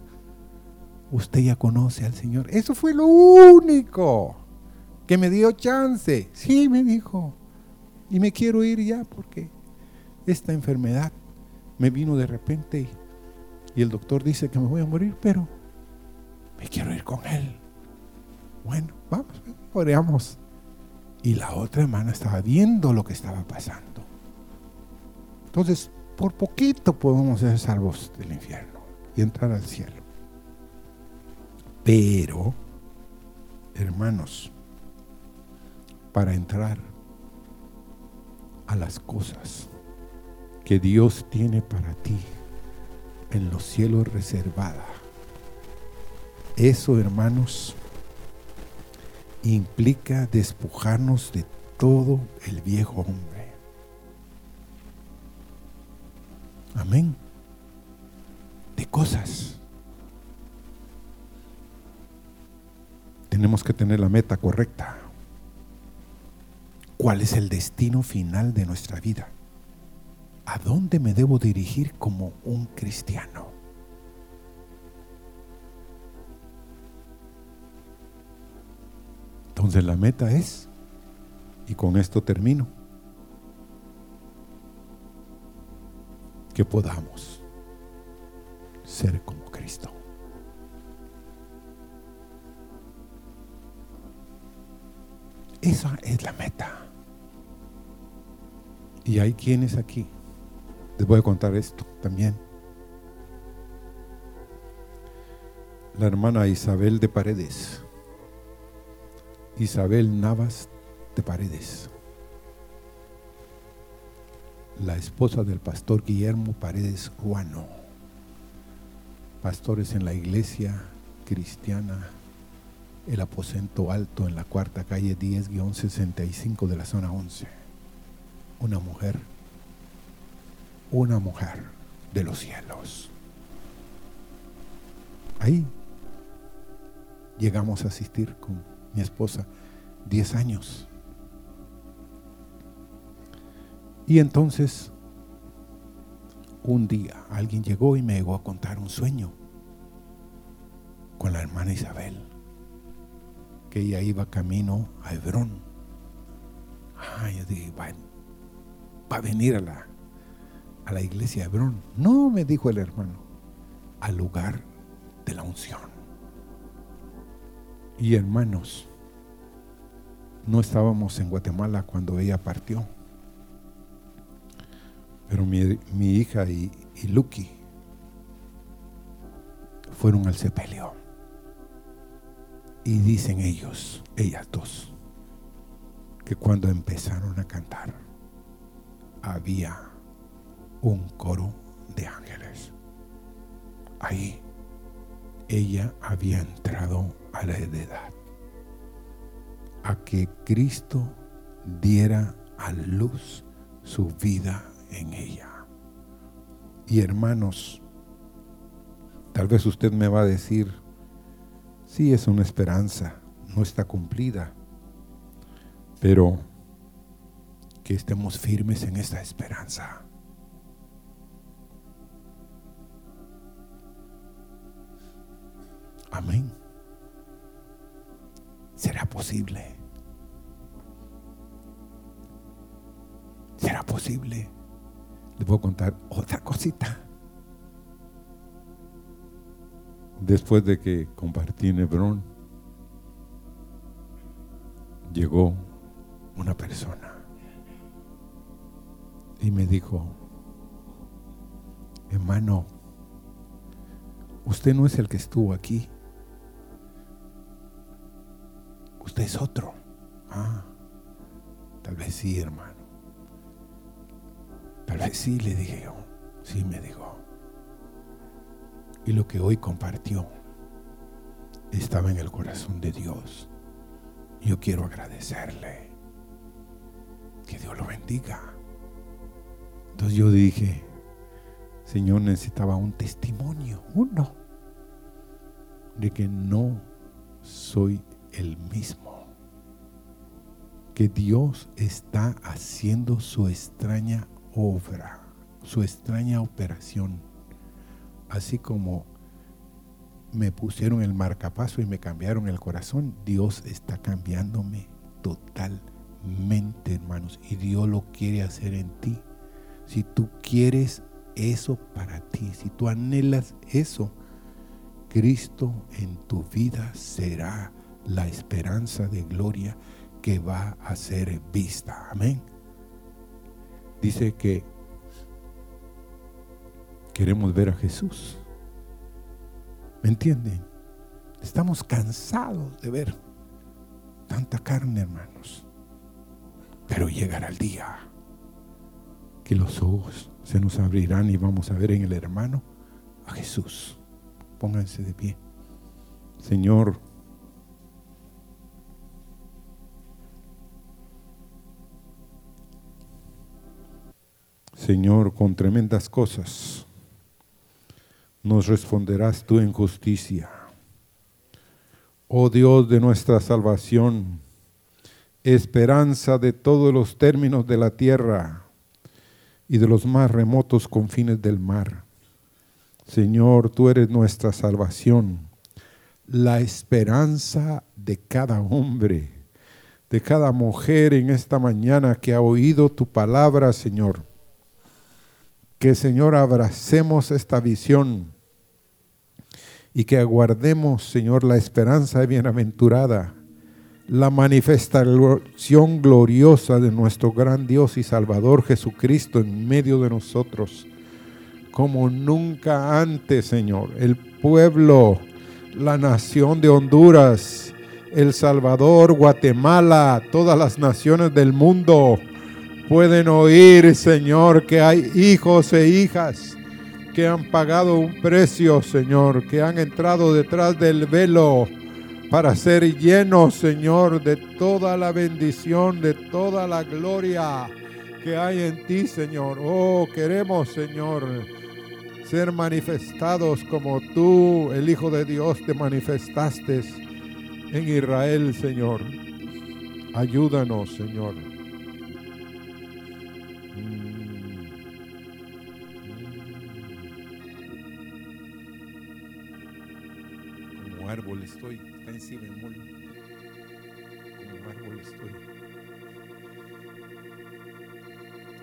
usted ya conoce al Señor. Eso fue lo único que me dio chance. Sí, me dijo. Y me quiero ir ya porque esta enfermedad me vino de repente y, el doctor dice que me voy a morir, pero me quiero ir con él. Bueno, vamos, oremos. Y la otra hermana estaba viendo lo que estaba pasando. Entonces, por poquito podemos ser salvos del infierno y entrar al cielo. Pero, hermanos, para entrar a las cosas que Dios tiene para ti en los cielos reservada, eso, hermanos, implica despojarnos de todo el viejo hombre. Amén. De cosas. Tenemos que tener la meta correcta. ¿Cuál es el destino final de nuestra vida? ¿A dónde me debo dirigir como un cristiano? Entonces la meta es, y con esto termino, que podamos ser como Cristo. Esa es la meta. Y hay quienes aquí, les voy a contar esto también. La hermana Isabel de Paredes Isabel Navas de Paredes, la esposa del pastor Guillermo Paredes Ruano, pastores en la iglesia cristiana El Aposento Alto en la cuarta calle 10-65 de la zona 11. Una mujer, una mujer de los cielos. Ahí llegamos a asistir con mi esposa, 10 años. Y entonces, un día alguien llegó y me llegó a contar un sueño con la hermana Isabel, que ella iba camino a Hebrón. Ah, yo dije, va, a venir a la, a la iglesia de Hebrón. No, me dijo el hermano, al lugar de la unción. Y hermanos, No estábamos en Guatemala cuando ella partió. Pero mi, hija y, y Lucky fueron al sepelio. Y dicen ellos, ellas dos, que cuando empezaron a cantar, había un coro de ángeles. Ahí ella había entrado a la edad, a que Cristo diera a luz su vida en ella. Y hermanos, tal vez usted me va a decir, sí es una esperanza, no está cumplida, pero que estemos firmes en esta esperanza. Amén. ¿Será posible? ¿Será posible? Les voy a contar otra cosita. Después de que compartí en llegó una persona y me dijo, hermano, usted no es el que estuvo aquí. Usted es otro. Ah, tal vez sí, hermano. Tal vez sí, le dije yo. Sí, me dijo. Y lo que hoy compartió estaba en el corazón de Dios. Yo quiero agradecerle. Que Dios lo bendiga. Entonces yo dije, Señor, necesitaba un testimonio, uno, de que no soy el mismo. Que Dios está haciendo su extraña obra, su extraña operación. Así como me pusieron el marcapaso y me cambiaron el corazón, Dios está cambiándome totalmente, hermanos. Y Dios lo quiere hacer en ti. Si tú quieres eso para ti, si tú anhelas eso, Cristo en tu vida será la esperanza de gloria que va a ser vista. Amén. Dice que queremos ver a Jesús. ¿Me entienden? Estamos cansados de ver tanta carne, hermanos. Pero llegará el día que los ojos se nos abrirán y vamos a ver en el hermano a Jesús. Pónganse de pie. Señor, Señor, con tremendas cosas nos responderás tú en justicia. Oh Dios de nuestra salvación, esperanza de todos los términos de la tierra y de los más remotos confines del mar. Señor, tú eres nuestra salvación, la esperanza de cada hombre, de cada mujer en esta mañana que ha oído tu palabra, Señor que Señor abracemos esta visión y que aguardemos, Señor, la esperanza bienaventurada, la manifestación gloriosa de nuestro gran Dios y Salvador Jesucristo en medio de nosotros, como nunca antes, Señor. El pueblo, la nación de Honduras, El Salvador, Guatemala, todas las naciones del mundo pueden oír, Señor, que hay hijos e hijas que han pagado un precio, Señor, que han entrado detrás del velo para ser llenos, Señor, de toda la bendición, de toda la gloria que hay en ti, Señor. Oh, queremos, Señor, ser manifestados como tú, el Hijo de Dios, te manifestaste en Israel, Señor. Ayúdanos, Señor. Árbol estoy, está en si bemol, como árbol estoy.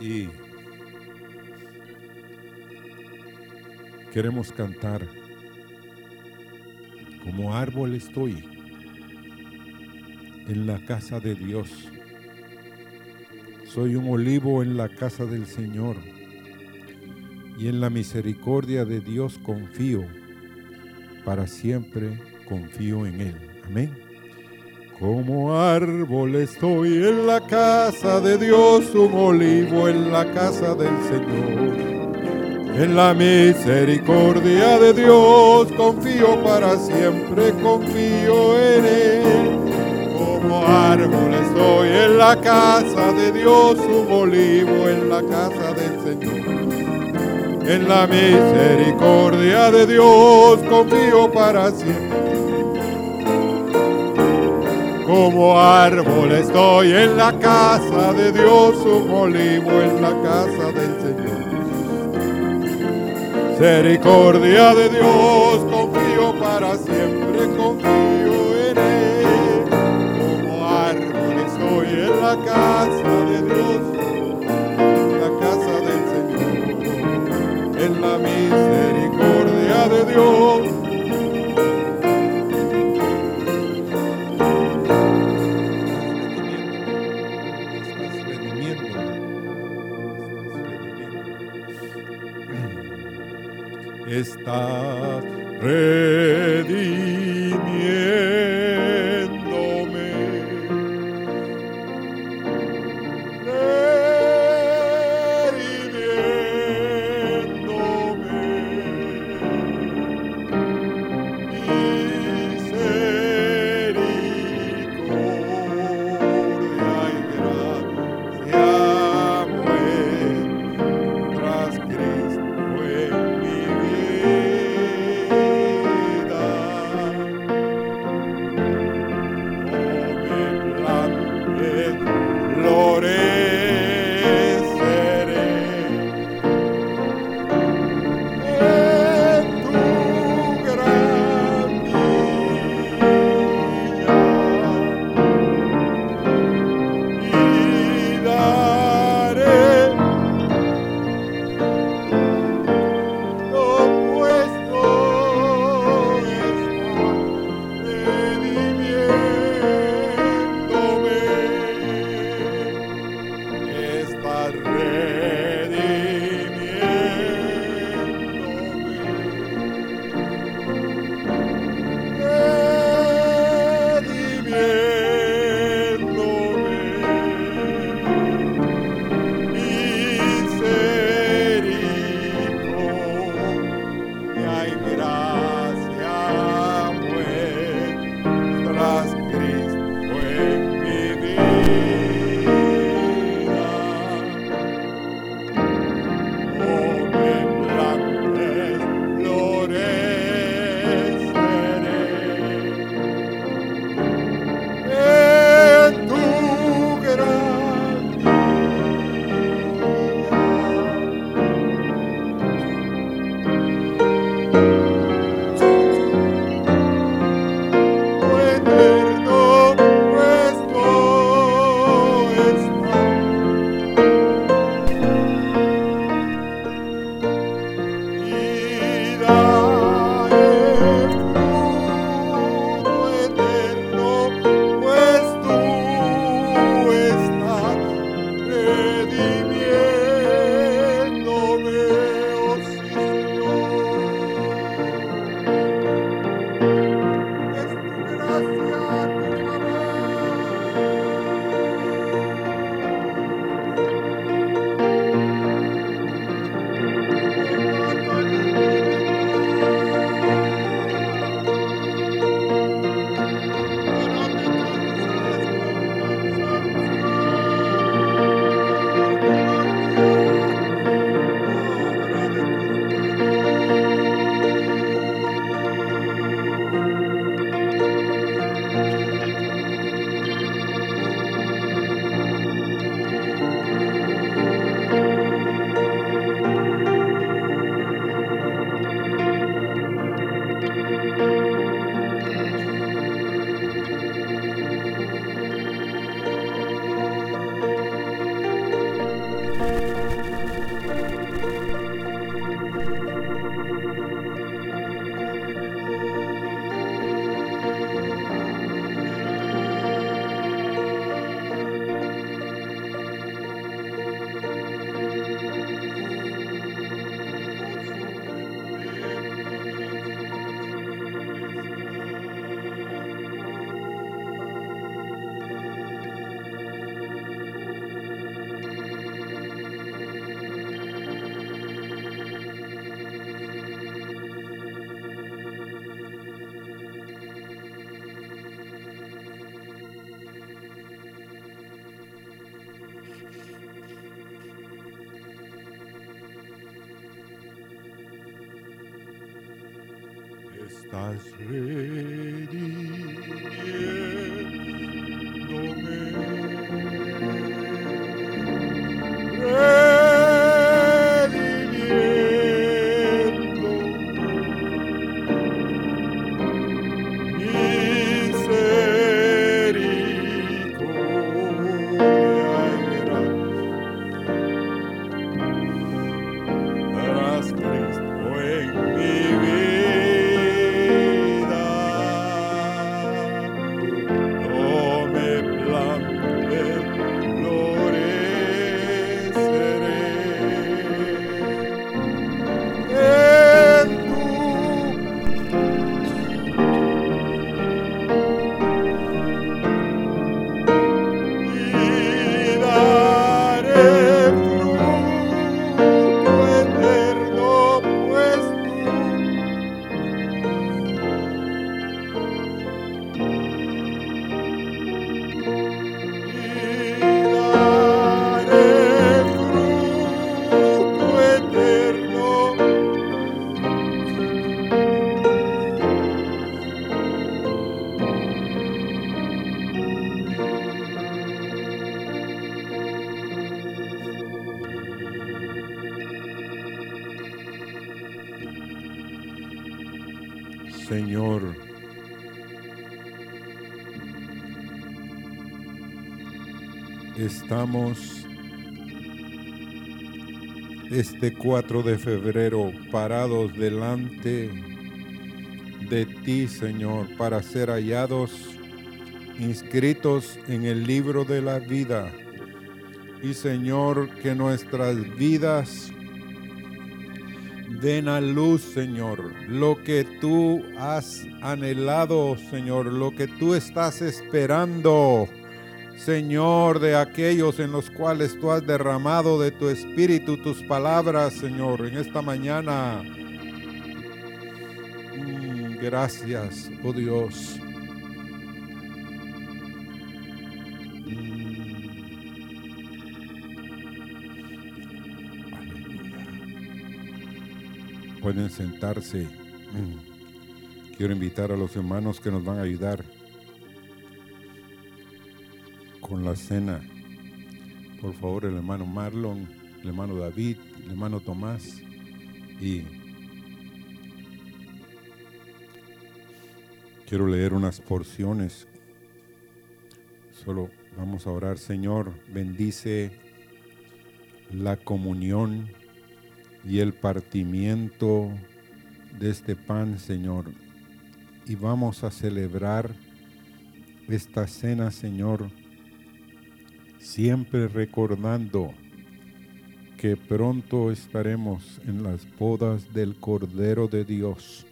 Y queremos cantar, como árbol estoy, en la casa de Dios. Soy un olivo en la casa del Señor y en la misericordia de Dios confío. Para siempre confío en Él. Amén. Como árbol estoy en la casa de Dios, un olivo en la casa del Señor. En la misericordia de Dios confío para siempre, confío en Él. Como árbol estoy en la casa de Dios, un olivo en la casa del Señor. En la misericordia de Dios confío para siempre. Como árbol estoy en la casa de Dios, un olivo en la casa del Señor. Misericordia de Dios, confío para siempre, confío en Él. Como árbol estoy en la casa de Dios, en la casa del Señor, en la misericordia de Dios. Estás estás redimiéndome. Este 4 de febrero parados delante de ti, Señor, para ser hallados inscritos en el libro de la vida. Y Señor, que nuestras vidas den a luz, Señor, lo que tú has anhelado, Señor, lo que tú estás esperando, Señor, de aquellos en los cuales tú has derramado de tu espíritu tus palabras, Señor, en esta mañana. Mm, gracias, oh Dios. pueden sentarse. Quiero invitar a los hermanos que nos van a ayudar con la cena. Por favor, el hermano Marlon, el hermano David, el hermano Tomás y quiero leer unas porciones. Solo vamos a orar, Señor, bendice la comunión y el partimiento de este pan, Señor. Y vamos a celebrar esta cena, Señor, siempre recordando que pronto estaremos en las bodas del Cordero de Dios,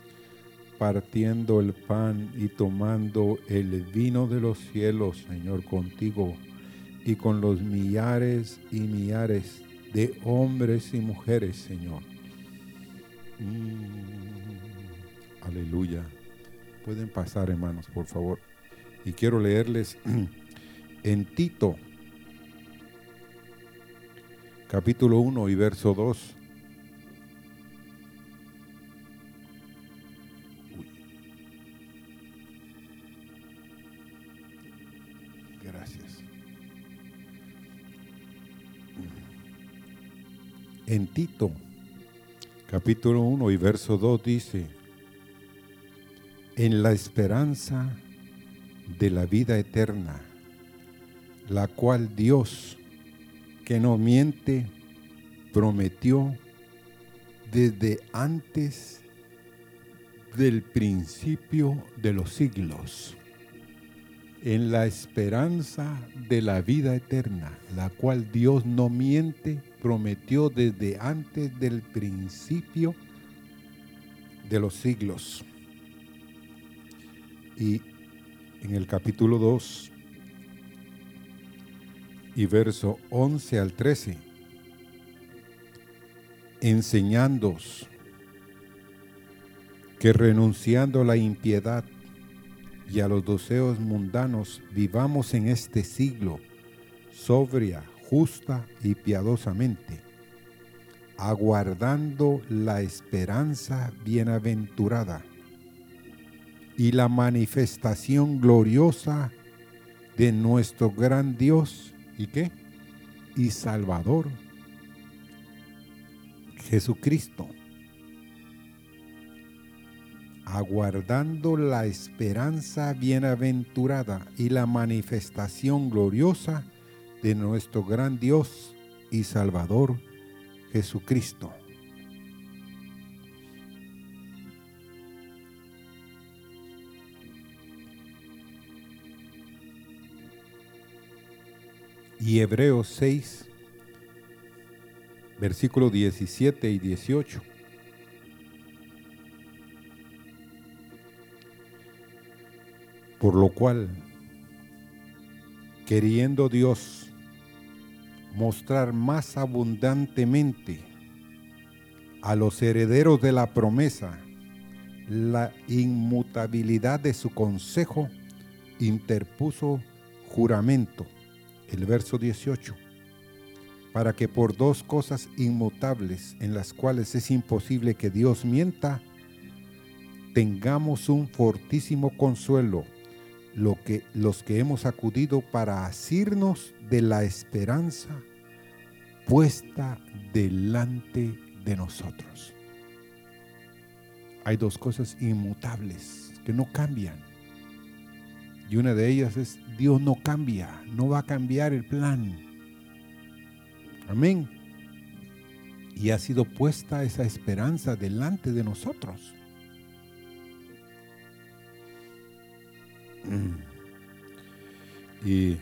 partiendo el pan y tomando el vino de los cielos, Señor, contigo y con los millares y millares de hombres y mujeres, Señor. Mm, aleluya. Pueden pasar, hermanos, por favor. Y quiero leerles en Tito, capítulo 1 y verso 2. En Tito, capítulo 1 y verso 2 dice, en la esperanza de la vida eterna, la cual Dios, que no miente, prometió desde antes del principio de los siglos, en la esperanza de la vida eterna, la cual Dios no miente, prometió desde antes del principio de los siglos. Y en el capítulo 2 y verso 11 al 13, enseñándos que renunciando a la impiedad y a los deseos mundanos, vivamos en este siglo sobria, justa y piadosamente, aguardando la esperanza bienaventurada y la manifestación gloriosa de nuestro gran Dios y qué? Y Salvador Jesucristo, aguardando la esperanza bienaventurada y la manifestación gloriosa de nuestro gran Dios y Salvador Jesucristo. Y Hebreos 6, versículos 17 y 18. Por lo cual, queriendo Dios mostrar más abundantemente a los herederos de la promesa la inmutabilidad de su consejo, interpuso juramento. El verso 18 para que por dos cosas inmutables en las cuales es imposible que Dios mienta, tengamos un fortísimo consuelo, lo que, los que hemos acudido para asirnos de la esperanza puesta delante de nosotros. Hay dos cosas inmutables que no cambian. Y una de ellas es Dios no cambia, no va a cambiar el plan Amén. Y ha sido puesta esa esperanza delante de nosotros. Y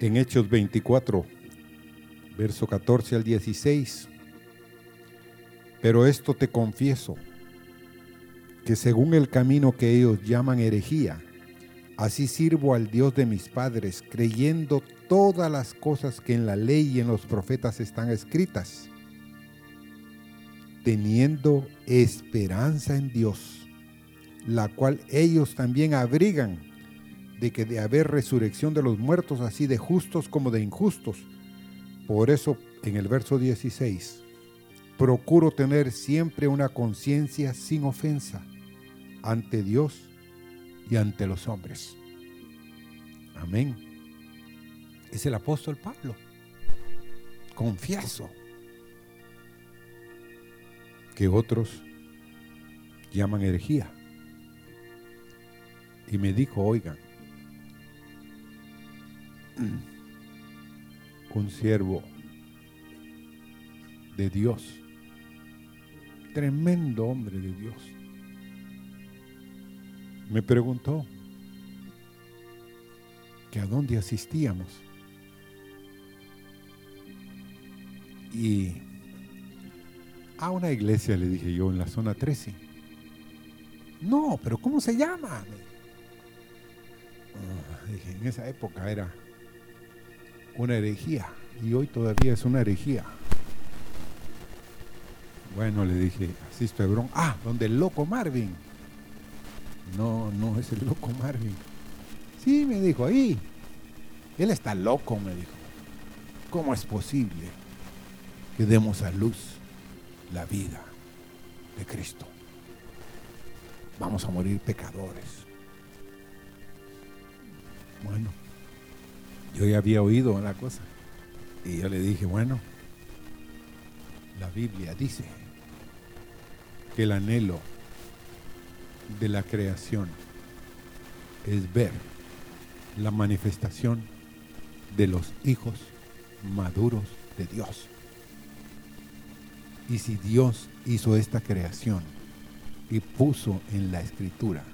en Hechos 24, verso 14 al 16, pero esto te confieso, que según el camino que ellos llaman herejía, Así sirvo al Dios de mis padres, creyendo todas las cosas que en la ley y en los profetas están escritas, teniendo esperanza en Dios, la cual ellos también abrigan, de que de haber resurrección de los muertos, así de justos como de injustos. Por eso, en el verso 16, procuro tener siempre una conciencia sin ofensa ante Dios y ante los hombres. Amén. Es el apóstol Pablo. Confieso que otros llaman herejía. Y me dijo, oigan, un siervo de Dios, tremendo hombre de Dios, me preguntó que a dónde asistíamos. Y a una iglesia le dije yo en la zona 13. No, pero ¿cómo se llama? Ah, dije, en esa época era una herejía y hoy todavía es una herejía. Bueno, le dije, asisto a Hebrón. Ah, donde el loco Marvin. No, no es el loco Marvin. Sí, me dijo, ahí. Él está loco, me dijo. ¿Cómo es posible que demos a luz la vida de Cristo? Vamos a morir pecadores. Bueno, yo ya había oído la cosa. Y yo le dije, bueno, la Biblia dice que el anhelo de la creación es ver la manifestación de los hijos maduros de Dios. Y si Dios hizo esta creación y puso en la escritura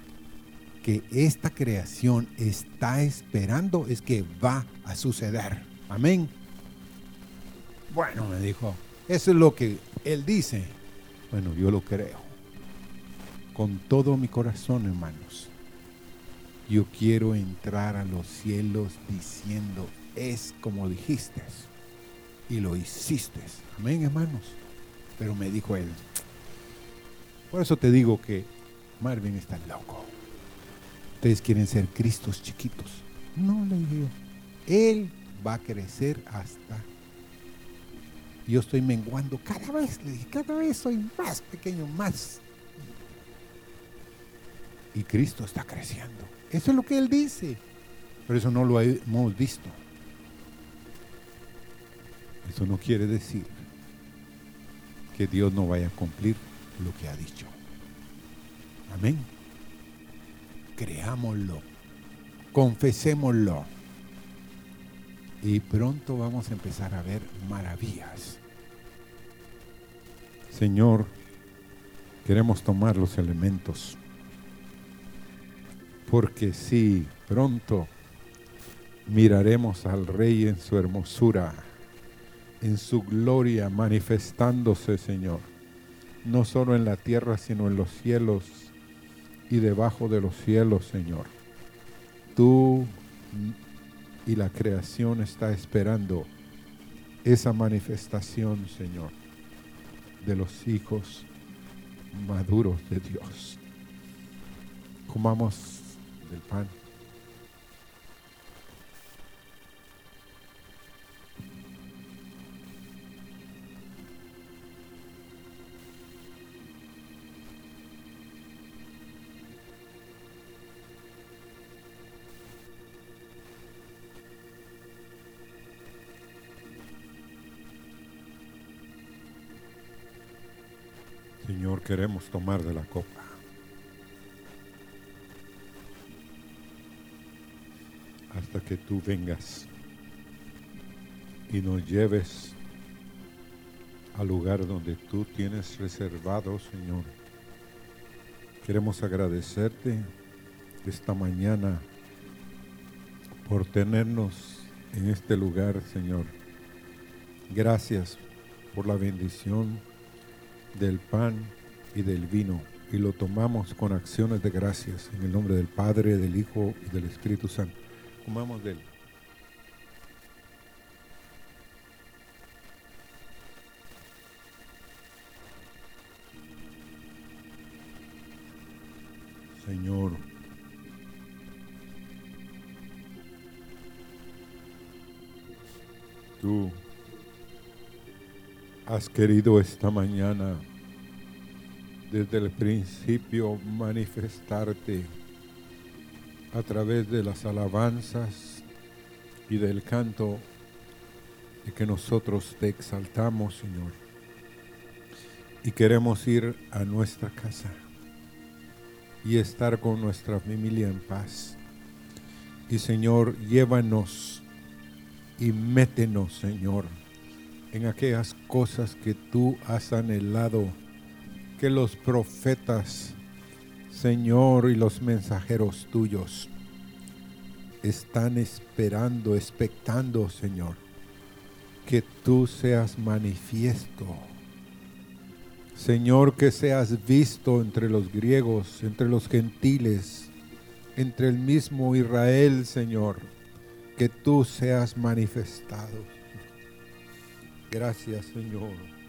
que esta creación está esperando, es que va a suceder. Amén. Bueno, me dijo, eso es lo que él dice. Bueno, yo lo creo con todo mi corazón, hermanos. Yo quiero entrar a los cielos diciendo, es como dijiste y lo hiciste. Amén, hermanos. Pero me dijo él, por eso te digo que Marvin está loco. Ustedes quieren ser Cristos chiquitos. No, le digo. Él va a crecer hasta yo estoy menguando cada vez, le dije, cada vez soy más pequeño, más. Y Cristo está creciendo. Eso es lo que Él dice. Pero eso no lo hemos visto. Eso no quiere decir que Dios no vaya a cumplir lo que ha dicho. Amén. Creámoslo. Confesémoslo. Y pronto vamos a empezar a ver maravillas. Señor, queremos tomar los elementos. Porque si pronto miraremos al Rey en su hermosura, en su gloria manifestándose, Señor, no solo en la tierra, sino en los cielos y debajo de los cielos, Señor. Tú y la creación está esperando esa manifestación, Señor, de los hijos maduros de Dios. Comamos del pan. Señor, queremos tomar de la copa. Hasta que tú vengas y nos lleves al lugar donde tú tienes reservado, Señor. Queremos agradecerte esta mañana por tenernos en este lugar, Señor. Gracias por la bendición del pan y del vino y lo tomamos con acciones de gracias en el nombre del Padre, del Hijo y del Espíritu Santo. Comamos de él. Señor, tú has querido esta mañana desde el principio manifestarte a través de las alabanzas y del canto de que nosotros te exaltamos, Señor. Y queremos ir a nuestra casa y estar con nuestra familia en paz. Y Señor, llévanos y métenos, Señor en aquellas cosas que tú has anhelado, que los profetas, Señor, y los mensajeros tuyos están esperando, expectando, Señor, que tú seas manifiesto. Señor, que seas visto entre los griegos, entre los gentiles, entre el mismo Israel, Señor, que tú seas manifestado. Gracias, Señor.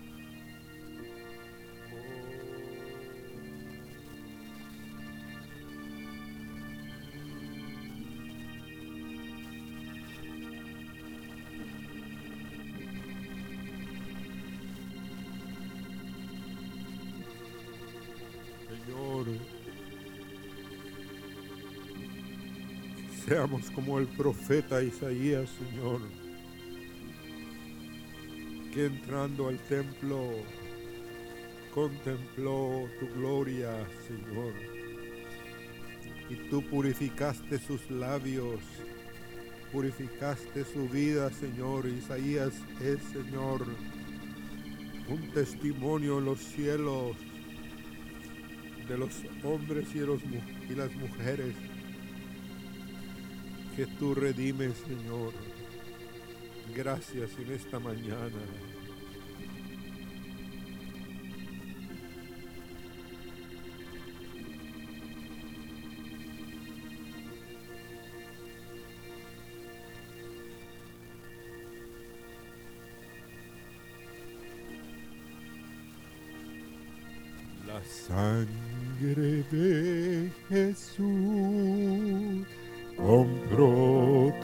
Seamos como el profeta Isaías, Señor que entrando al templo contempló tu gloria, Señor. Y tú purificaste sus labios, purificaste su vida, Señor. Isaías es, Señor, un testimonio en los cielos de los hombres y, y las mujeres que tú redimes, Señor. Gracias en esta mañana. La sangre de Jesús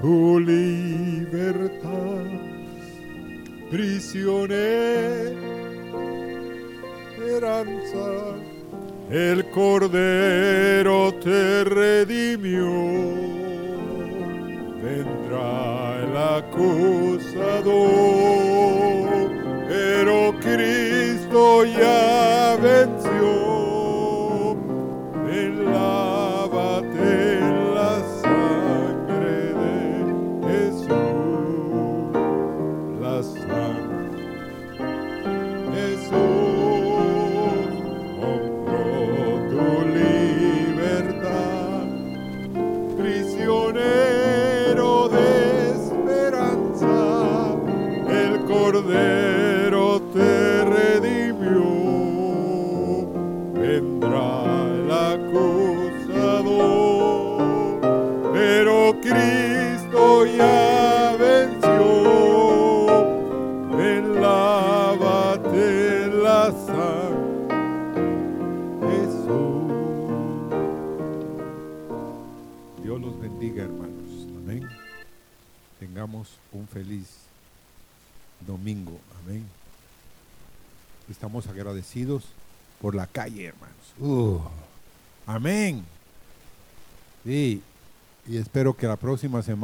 tu libertad esperanza, el Cordero te redimió. Vendrá el acusador, pero Cristo ya un feliz domingo. Amén. Estamos agradecidos por la calle, hermanos. Uh, amén. Sí. Y espero que la próxima semana.